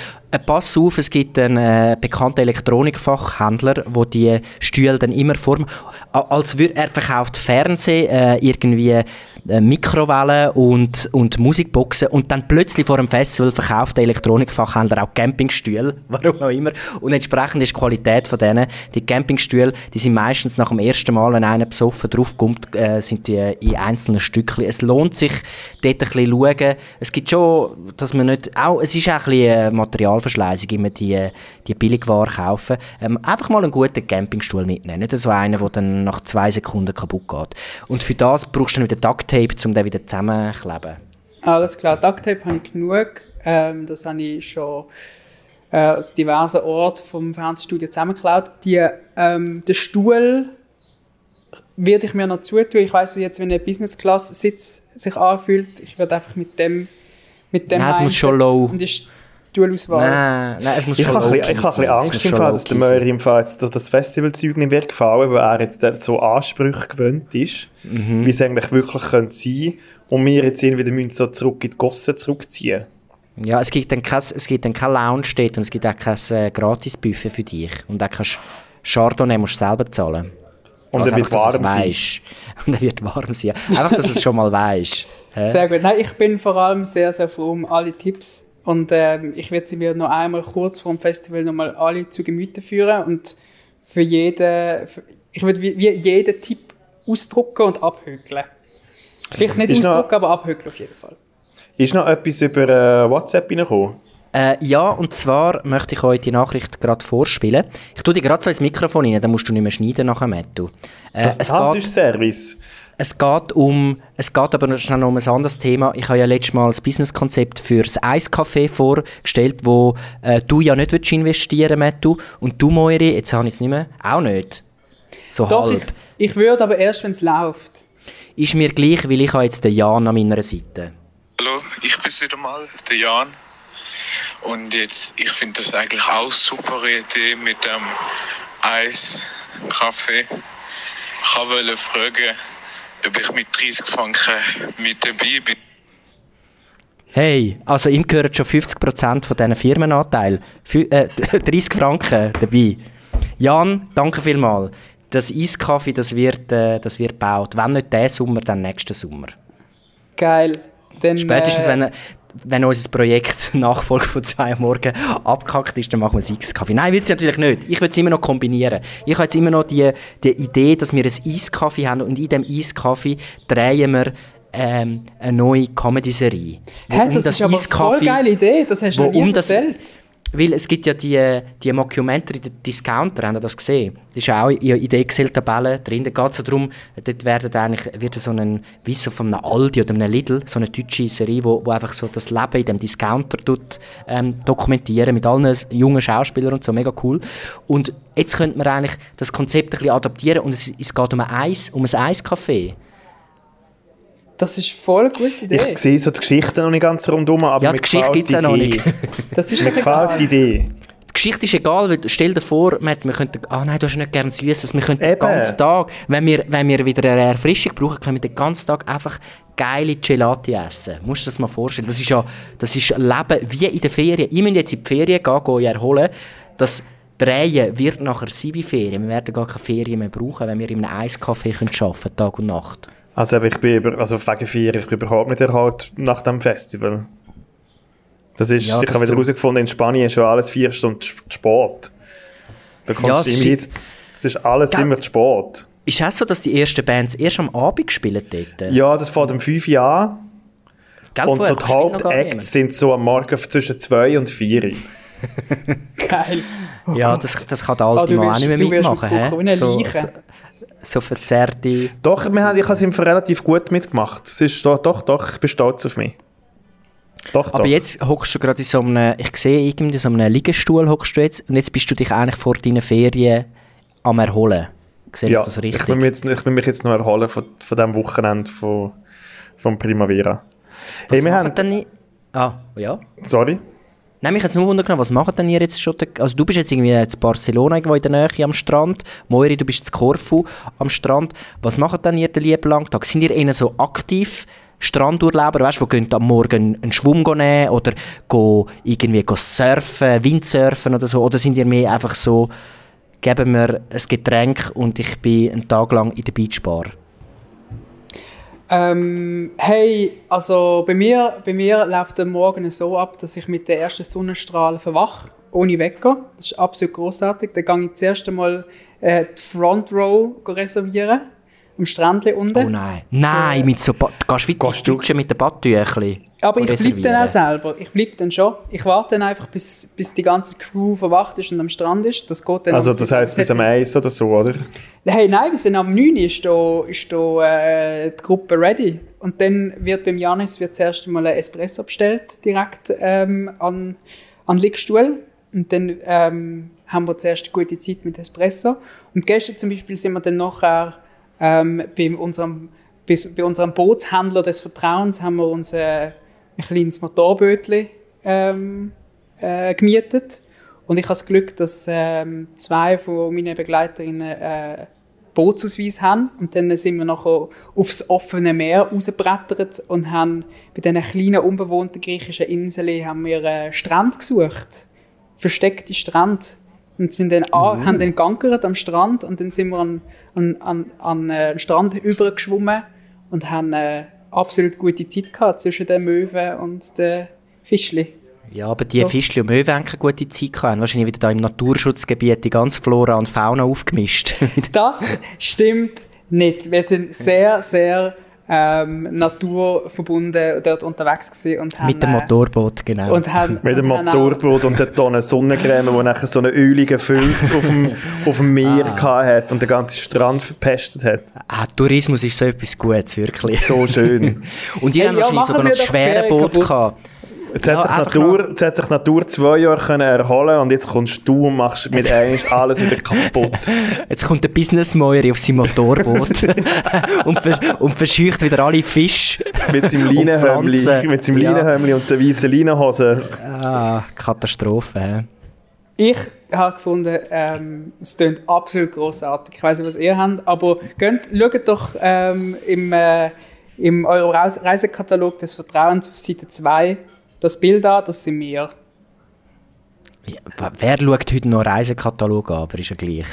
Pass auf, es gibt einen äh, bekannten Elektronikfachhändler, der die Stühle dann immer vor... Als würde er verkauft Fernsehen, äh, irgendwie äh, Mikrowellen und, und Musikboxen und dann plötzlich vor einem Festival verkauft der Elektronikfachhändler auch Campingstühle, *laughs* warum auch immer. Und entsprechend ist die Qualität von denen, die Campingstühle, die sind meistens nach dem ersten Mal, wenn einer besoffen draufkommt, äh, sind die in einzelnen Stückchen. Es lohnt sich, dort ein bisschen schauen. Es gibt schon, dass man nicht, auch, es ist auch ein bisschen äh, Materialverschleißung, immer die, die Billigware kaufen. Ähm, einfach mal einen guten Campingstuhl mitnehmen, nicht so einen, der dann nach zwei Sekunden kaputt geht. Und für das brauchst du dann wieder Ducktape, um den wieder zusammenzukleben. Alles klar, Ducktape habe ich genug. Ähm, das habe ich schon äh, aus diversen Orten vom Fernsehstudio zusammengeklaut. Die, ähm, den Stuhl werde ich mir noch zutun. Ich weiss jetzt, wenn ein Business-Class-Sitz sich anfühlt, ich werde einfach mit dem mit dem Nein, es muss schon low. Und ich Stuhlauswahl. Nein, nein, es muss Ich schon habe ein bisschen- ich habe ein bisschen Angst im Fall, dass der. Möri im Fall jetzt das- Festivalzeug nicht wird gefallen, weil er jetzt so Ansprüche gewöhnt ist, Mhm. wie es eigentlich wirklich könnte sein und wir jetzt irgendwie wieder müssen so zurück in die Gosse zurückziehen. Ja, es gibt dann kein, es gibt dann kein Lounge dort und es gibt auch kein äh, Gratis-Buffet für dich. Und auch kein Sch- Chardonnay musst du selber zahlen. Und Also er wird warm es sein. *laughs* Und er wird warm sein. Einfach, dass du es schon mal weißt. *laughs* Sehr gut. Nein, ich bin vor allem sehr, sehr froh um alle Tipps. Und ähm, ich werde sie mir noch einmal kurz vor dem Festival nochmal alle zu Gemüte führen. Und für jeden, für, ich würde wie, wie jeden Tipp ausdrucken und abhökeln. Vielleicht nicht Ist noch- ausdrucken, aber abhökeln auf jeden Fall. Ist noch etwas über äh, WhatsApp reingekommen? Äh, ja, und zwar möchte ich euch die Nachricht gerade vorspielen. Ich tue dir gerade so ins Mikrofon rein, dann musst du nicht mehr schneiden nachher, Mattu. Äh, Das, es, das geht, ist Service. Es geht um, es geht aber noch schnell um ein anderes Thema. Ich habe ja letztes Mal das Businesskonzept für das Eiscafé vorgestellt, wo äh, du ja nicht willst investieren Mattu. Und du, Moiri, jetzt habe ich es nicht mehr, auch nicht. So Doch, ich, halb. ich würde aber erst, wenn es läuft. Ist mir gleich, weil ich habe jetzt den Jan an meiner Seite. Hallo, ich bin's wieder mal, der Jan. Und jetzt, ich finde das eigentlich auch eine super Idee mit dem Eiskaffee. Ich wollte fragen, ob ich mit 30 Franken mit dabei bin. Hey, also ihm gehören schon 50% von diesen Firmenanteil. Äh, *laughs* 30 Franken dabei. Jan, danke vielmals. Das Eiskaffee, das wird, äh, das wird gebaut. Wenn nicht diesen Sommer, dann nächsten Sommer. Geil. Dann, Spätestens, äh, wenn, wenn unser Projekt *laughs* Nachfolge von zwei am Morgen abgekackt ist, dann machen wir das Eiskaffee. Nein, will es natürlich nicht. Ich will es immer noch kombinieren. Ich habe jetzt immer noch die, die Idee, dass wir ein Eiskaffee haben und in diesem Eiskaffee drehen wir ähm, eine neue Comedy-Serie. Wo Hä, um das, ist aber eine voll geile Idee. Das hast du um das, erzählt. Weil es gibt ja die, die Mockumentary, die Discounter, haben das gesehen? Das ist auch in in der Excel-Tabelle drin. Da geht es darum, dort werden eigentlich, wird so ein, wie so von einem Aldi oder einem Lidl, so eine deutsche Serie, wo, wo einfach so das Leben in dem Discounter tut, ähm, dokumentieren mit allen jungen Schauspielern und so, mega cool. Und jetzt könnte man eigentlich das Konzept ein bisschen adaptieren und es, es geht um ein Eis, um ein Eiscafé. Das ist voll eine gute Idee. Ich sehe so die Geschichte noch nicht ganz rundum, aber Ja, die Geschichte gibt es auch noch nicht. Das ist Mir gefällt die. Idee. Die Geschichte ist egal, weil stell dir vor, Matt, wir könnten, ah nein, du hast nicht gerne Süßes, wir könnten den Eben. ganzen Tag, wenn wir, wenn wir wieder eine Erfrischung brauchen, können wir den ganzen Tag einfach geile Gelati essen. Musst du dir das mal vorstellen? Das ist ja, das ist Leben wie in den Ferien. Ich muss jetzt in die Ferien gehen, gehen erholen. Das Drehen wird nachher sein wie Ferien. Wir werden gar keine Ferien mehr brauchen, wenn wir in einem Eiscafé können arbeiten können, Tag und Nacht. Also aber ich bin über, also wegen vier, ich bin überhaupt nicht erholt nach dem Festival. Das ist, Ja, ich das habe wieder du- herausgefunden, in Spanien ist schon alles vier Stunden zu spät. Da kommst Ja, du es immer es ist alles Gell? immer zu spät. Ist es so, dass die ersten Bands erst am Abend gespielt dort? Ja, das fängt um 5 Uhr an Gell, und so die Hauptacts sind so am Morgen zwischen 2 und 4 Uhr. *laughs* Geil. niemand. Ja, das, das kann der alte Ah, du Mann auch wirst- nicht mehr du wirst mit mitmachen. Wie eine so, so, so verzerrte... Doch, wir haben, ich habe es ihm relativ gut mitgemacht. Es ist doch, doch, doch, ich bin stolz auf mich. Doch, Aber doch. jetzt hockst du gerade in so einem, ich sehe irgendwie in so einem Liegestuhl hockst du jetzt und jetzt bist du dich eigentlich vor deinen Ferien am Erholen. Sehe ja, ich das richtig? Ich will, mich jetzt, ich will mich jetzt noch erholen von, von diesem Wochenende von, vom Primavera. was Hey, wir haben, denn... Ah, ja. sorry. Nein, mich jetzt nur wundern, was machen denn ihr jetzt schon? Also du bist jetzt irgendwie in Barcelona irgendwo in der Nähe am Strand. Moiri, du bist in Korfu am Strand. Was machen denn ihr den lieben langen Tag? Sind ihr eher so aktiv Strandurlauber, weißt du, die gehen am Morgen einen Schwumm nehmen oder gehen irgendwie gehen surfen, Windsurfen oder so? Oder sind ihr mehr einfach so, geben mir ein Getränk und ich bin einen Tag lang in der Beachbar? Ähm, hey, also bei mir, bei mir läuft der Morgen so ab, dass ich mit den ersten Sonnenstrahlen verwache, ohne Wecker. Das ist absolut großartig. Dann gehe ich das erste Mal äh, die Front Row reservieren, am Strändle unten. Oh nein. Nein, mit so ba du gehst du- mit den Badtüchli. Aber ich bleibe dann auch selber. Ich bleibe dann schon. Ich warte dann einfach, bis, bis die ganze Crew verwacht ist und am Strand ist. Das geht dann Also das heisst bis am 1 oder so, oder? Hey, nein, wir sind am 9. ist da, ist da äh, die Gruppe ready. Und dann wird beim Janis wird zuerst mal ein Espresso bestellt, direkt ähm, an, an den Liegestuhl. Und dann ähm, haben wir zuerst eine gute Zeit mit Espresso. Und gestern zum Beispiel sind wir dann nachher ähm, bei, unserem, bei, bei unserem Bootshändler des Vertrauens haben wir uns äh, ein kleines Motorbötchen ähm, äh, gemietet. Und ich habe das Glück, dass ähm, zwei von meinen Begleiterinnen äh, Bootsausweis haben. Und dann sind wir nachher aufs offene Meer rausgebrettert und haben bei diesen kleinen, unbewohnten griechischen Inseln haben wir äh, Strand gesucht. Versteckte Strand. Und sind dann an, haben dann am Strand und dann sind wir an, an, an, an äh, den Strand übergeschwommen und haben äh, absolut gute Zeit gehabt zwischen den Möwen und den Fischli. Ja, aber die Fischli und Möwen haben keine gute Zeit gehabt. Haben Wahrscheinlich wieder da im Naturschutzgebiet die ganze Flora und Fauna aufgemischt. Das stimmt nicht. Wir sind sehr, sehr ähm, naturverbunden dort unterwegs gewesen und haben, Mit dem äh, Motorboot, genau. und haben, Mit dem und Motorboot und der Tonne Sonnencreme, wo nachher so einen öligen Filz auf dem, *laughs* auf dem Meer Ah. hat und den ganzen Strand verpestet hat. ah, Tourismus ist so etwas Gutes, wirklich. So schön. *laughs* Und ihr Hey, habt ja, wahrscheinlich sogar noch das schwere Boot kaputt. gehabt. Jetzt, Ja, hat sich Natur, jetzt hat sich Natur zwei Jahre können erholen und jetzt kommst du und machst mit einmal alles wieder kaputt. *laughs* Jetzt kommt der Businessmäuer auf sein Motorboot *laughs* und, vers und verscheucht wieder alle Fische. Mit seinem Pflanzen. mit seinem Ja. Leinenhömli und der weißen Leinenhose. Ah, Katastrophe. Ich habe gefunden, ähm, es klingt absolut großartig. Ich weiß nicht, was ihr habt, aber geht, schaut doch ähm, im, äh, im eurem Reis Reisekatalog des Vertrauens auf Seite 2 das Bild an, das sind wir. Ja, wer schaut heute noch Reisekatalog an, aber ist ja gleich.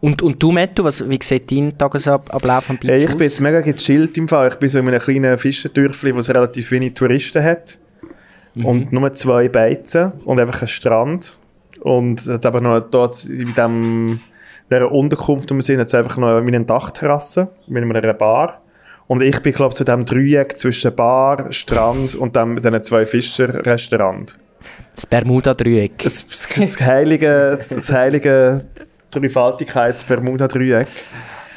Und, und du, Metto, was, wie sieht dein Tagesablauf am Beach Hey, ich aus? bin jetzt mega gechillt im Fall. Ich bin so in einem kleinen Fischerdörfli, wo es relativ wenig Touristen hat. Mhm. Und nur zwei Beizen und einfach ein Strand. Und hat aber noch dort in dem, dieser Unterkunft, wo wir sind, hat es einfach noch eine Dachterrasse mit einer Bar. Und ich bin, glaube ich, zu dem Dreieck zwischen Bar, Strand und dem, diesen zwei Fischerrestaurant. Das Bermuda-Dreieck. Das, das, das heilige, das heilige Dreifaltigkeits-Bermuda-Dreieck.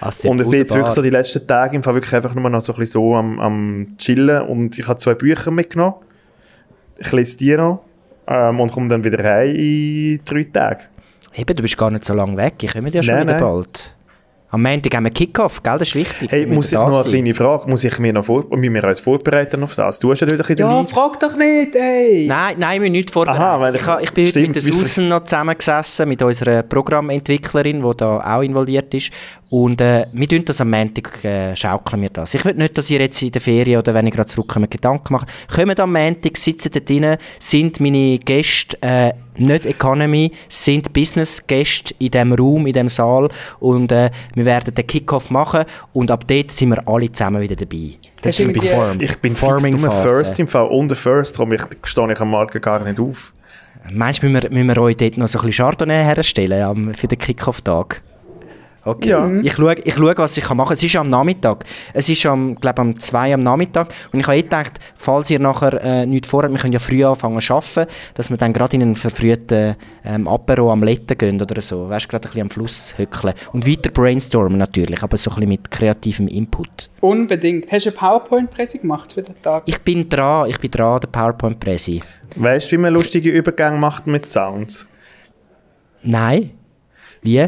Also, Und ich bin jetzt wirklich so die letzten Tage im Fall wirklich einfach nur noch so ein bisschen so am, am chillen und ich habe zwei Bücher mitgenommen. Ich lese die noch ähm, und komme dann wieder heim in drei Tagen. Eben, du bist gar nicht so lange weg. Ich komme ja schon Nein, wieder nein. bald. Am Montag haben wir Kick-Off, gell? Das ist wichtig. Hey, müssen muss ich noch eine sein. kleine Frage, muss ich mir noch vor, müssen wir uns vorbereiten auf das? Du hast ja wieder ein Ja, frag doch nicht, ey! Nein, nein, wir nicht vorbereitet. Aha, weil ich, ich- ha- ich bin heute stimmt, mit der Susan noch zusammengesessen, mit unserer Programmentwicklerin, die da auch involviert ist. Und äh, wir tun das am Montag, äh, schaukeln wir das. Ich will nicht, dass ihr jetzt in der Ferien oder wenn ich gerade zurückkomme, Gedanken macht. Kommt am Montag, sitzen dort drin, sind meine Gäste äh, nicht Economy, sind Business-Gäste in diesem Raum, in diesem Saal und äh, wir werden den Kickoff machen und ab dort sind wir alle zusammen wieder dabei. Du ist irgendwie- Form- Ich bin fix Forming nur Phase. First im Fall und der First, darum ich, stehe ich am Morgen gar nicht auf. Meinst du, müssen wir, müssen wir euch dort noch so ein bisschen Chardonnay herstellen für den Kick-Off-Tag? Okay. Ja. Ich schaue, ich schaue, was ich machen kann. Es ist am Nachmittag. Es ist am, glaube am 2 am Nachmittag. Und ich habe eh gedacht, falls ihr nachher äh, nichts vorhabt, wir können ja früh anfangen zu arbeiten, dass wir dann gerade in einen verfrühten ähm, Apero am Letten gehen oder so. Weißt du, gerade ein bisschen am Fluss hückeln. Und weiter brainstormen natürlich, aber so ein bisschen mit kreativem Input. Unbedingt. Hast du eine PowerPoint-Presse gemacht für den Tag? Ich bin dran, ich bin dran, der PowerPoint-Präsi. Weißt du, wie man lustige Übergänge macht mit Sounds? Nein? Wie?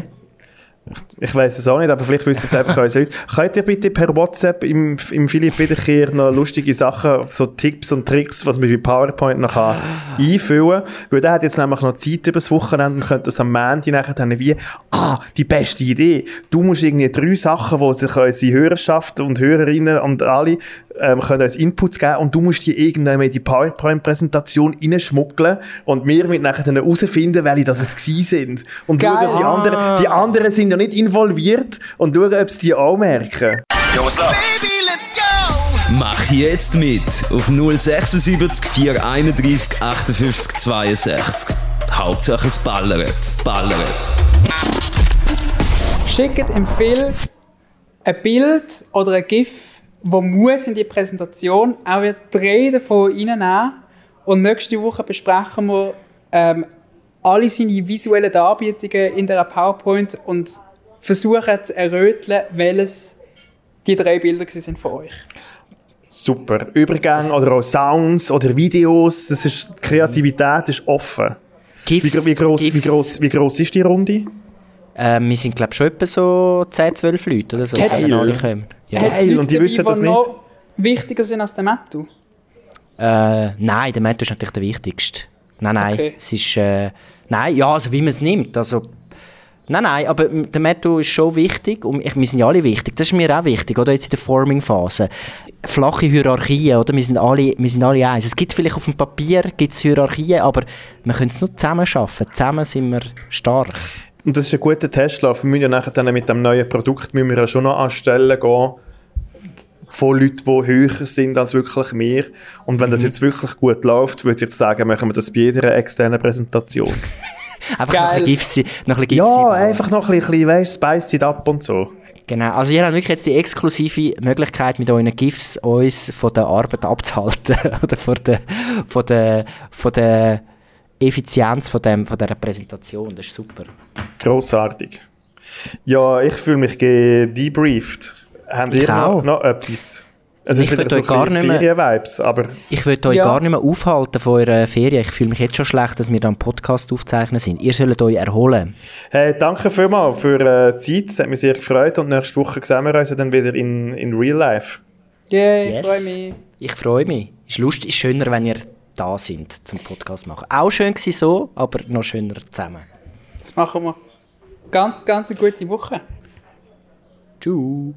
Ich weiß es auch nicht, aber vielleicht wissen es einfach unsere Leute. Könnt ihr bitte per WhatsApp im, im Philipp Wiederkehr noch lustige Sachen, so Tipps und Tricks, was man bei PowerPoint noch kann, einfüllen? Weil der hat jetzt nämlich noch Zeit übers Wochenende und könnte das am Montag nachher dann wie, ah, die beste Idee. Du musst irgendwie drei Sachen, wo sich unsere Hörerschaft und Hörerinnen und alle ähm, können uns Inputs geben und du musst die irgendwann in die PowerPoint-Präsentation reinschmuggeln und wir mit nachher dann herausfinden, welche das es gewesen sind. Und Geil. schauen, die anderen, die anderen sind ja nicht involviert und schauen, ob sie die auch merken. Mach jetzt mit auf 076 431 58 62. Hauptsache es ballert, ballert. Schickt im Film ein Bild oder ein GIF, wo muss in die Präsentation. Er wird drei davon reinnehmen und nächste Woche besprechen wir ähm, alle seine visuellen Darbietungen in der PowerPoint und versuchen zu erröteln, welches die drei Bilder sind von euch. Super. Übergänge oder auch Sounds oder Videos, das ist, die Kreativität ist offen. Wie, GIFs, gro- wie, gross, wie, gross, wie gross ist die Runde? Ähm, wir sind, glaube ich, schon etwa so 10, 12 Leute oder so, Geil. wenn alle kommen. Ja. Geil, Leute und die dabei, wissen das nicht? noch wichtiger sind als der Mattu? Äh, nein, der Matt ist natürlich der wichtigste. Nein, nein, Okay. es ist, äh, nein, ja, also wie man es nimmt, also, nein, nein, aber der Method ist schon wichtig und ich, wir sind ja alle wichtig, das ist mir auch wichtig, oder, jetzt in der Forming-Phase. Flache Hierarchien, oder, wir sind alle, wir sind alle eins. Es gibt vielleicht auf dem Papier gibt's Hierarchien, aber wir können es nur zusammen schaffen, zusammen sind wir stark. Und das ist ein guter Testlauf. Wir müssen ja nachher dann mit dem neuen Produkt müssen wir ja schon noch an Stellen gehen, von Leuten, die höher sind als wirklich wir. Und wenn das Mhm. jetzt wirklich gut läuft, würde ich sagen, machen wir das bei jeder externen Präsentation. Einfach noch Geil. ein bisschen Gipsi, noch ein bisschen Gipsi ja, bauen. *laughs* einfach noch ein bisschen, weißt Spice it up und so. Genau, also ihr habt wirklich jetzt die exklusive Möglichkeit, mit euren GIFs uns von der Arbeit abzuhalten *laughs* oder von der, von der, von der Effizienz von, dem, von dieser Präsentation. Das ist super. Grossartig. Ja, ich fühle mich gedebrieft. Habt Ich ihr noch, auch. noch etwas? Es Ich ist wieder würd so euch gar nicht mehr- Ferien-Vibes, aber Ich würde euch Ja. gar nicht mehr aufhalten von eurer Ferien. Ich fühle mich jetzt schon schlecht, dass wir da einen Podcast aufzeichnen sind. Ihr sollt euch erholen. hey, danke vielmals für äh, die Zeit. Es hat mich sehr gefreut und nächste Woche sehen wir uns dann wieder in, in Real Life. Yay, Yes. freue mich. Ich freue mich. Ist lustig, ist schöner, wenn ihr da sind zum Podcast machen. Auch schön gewesen so, aber noch schöner zusammen. Das machen wir. Ganz, ganz eine gute Woche. Tschüss.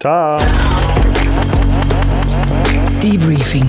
Ciao. Debriefing.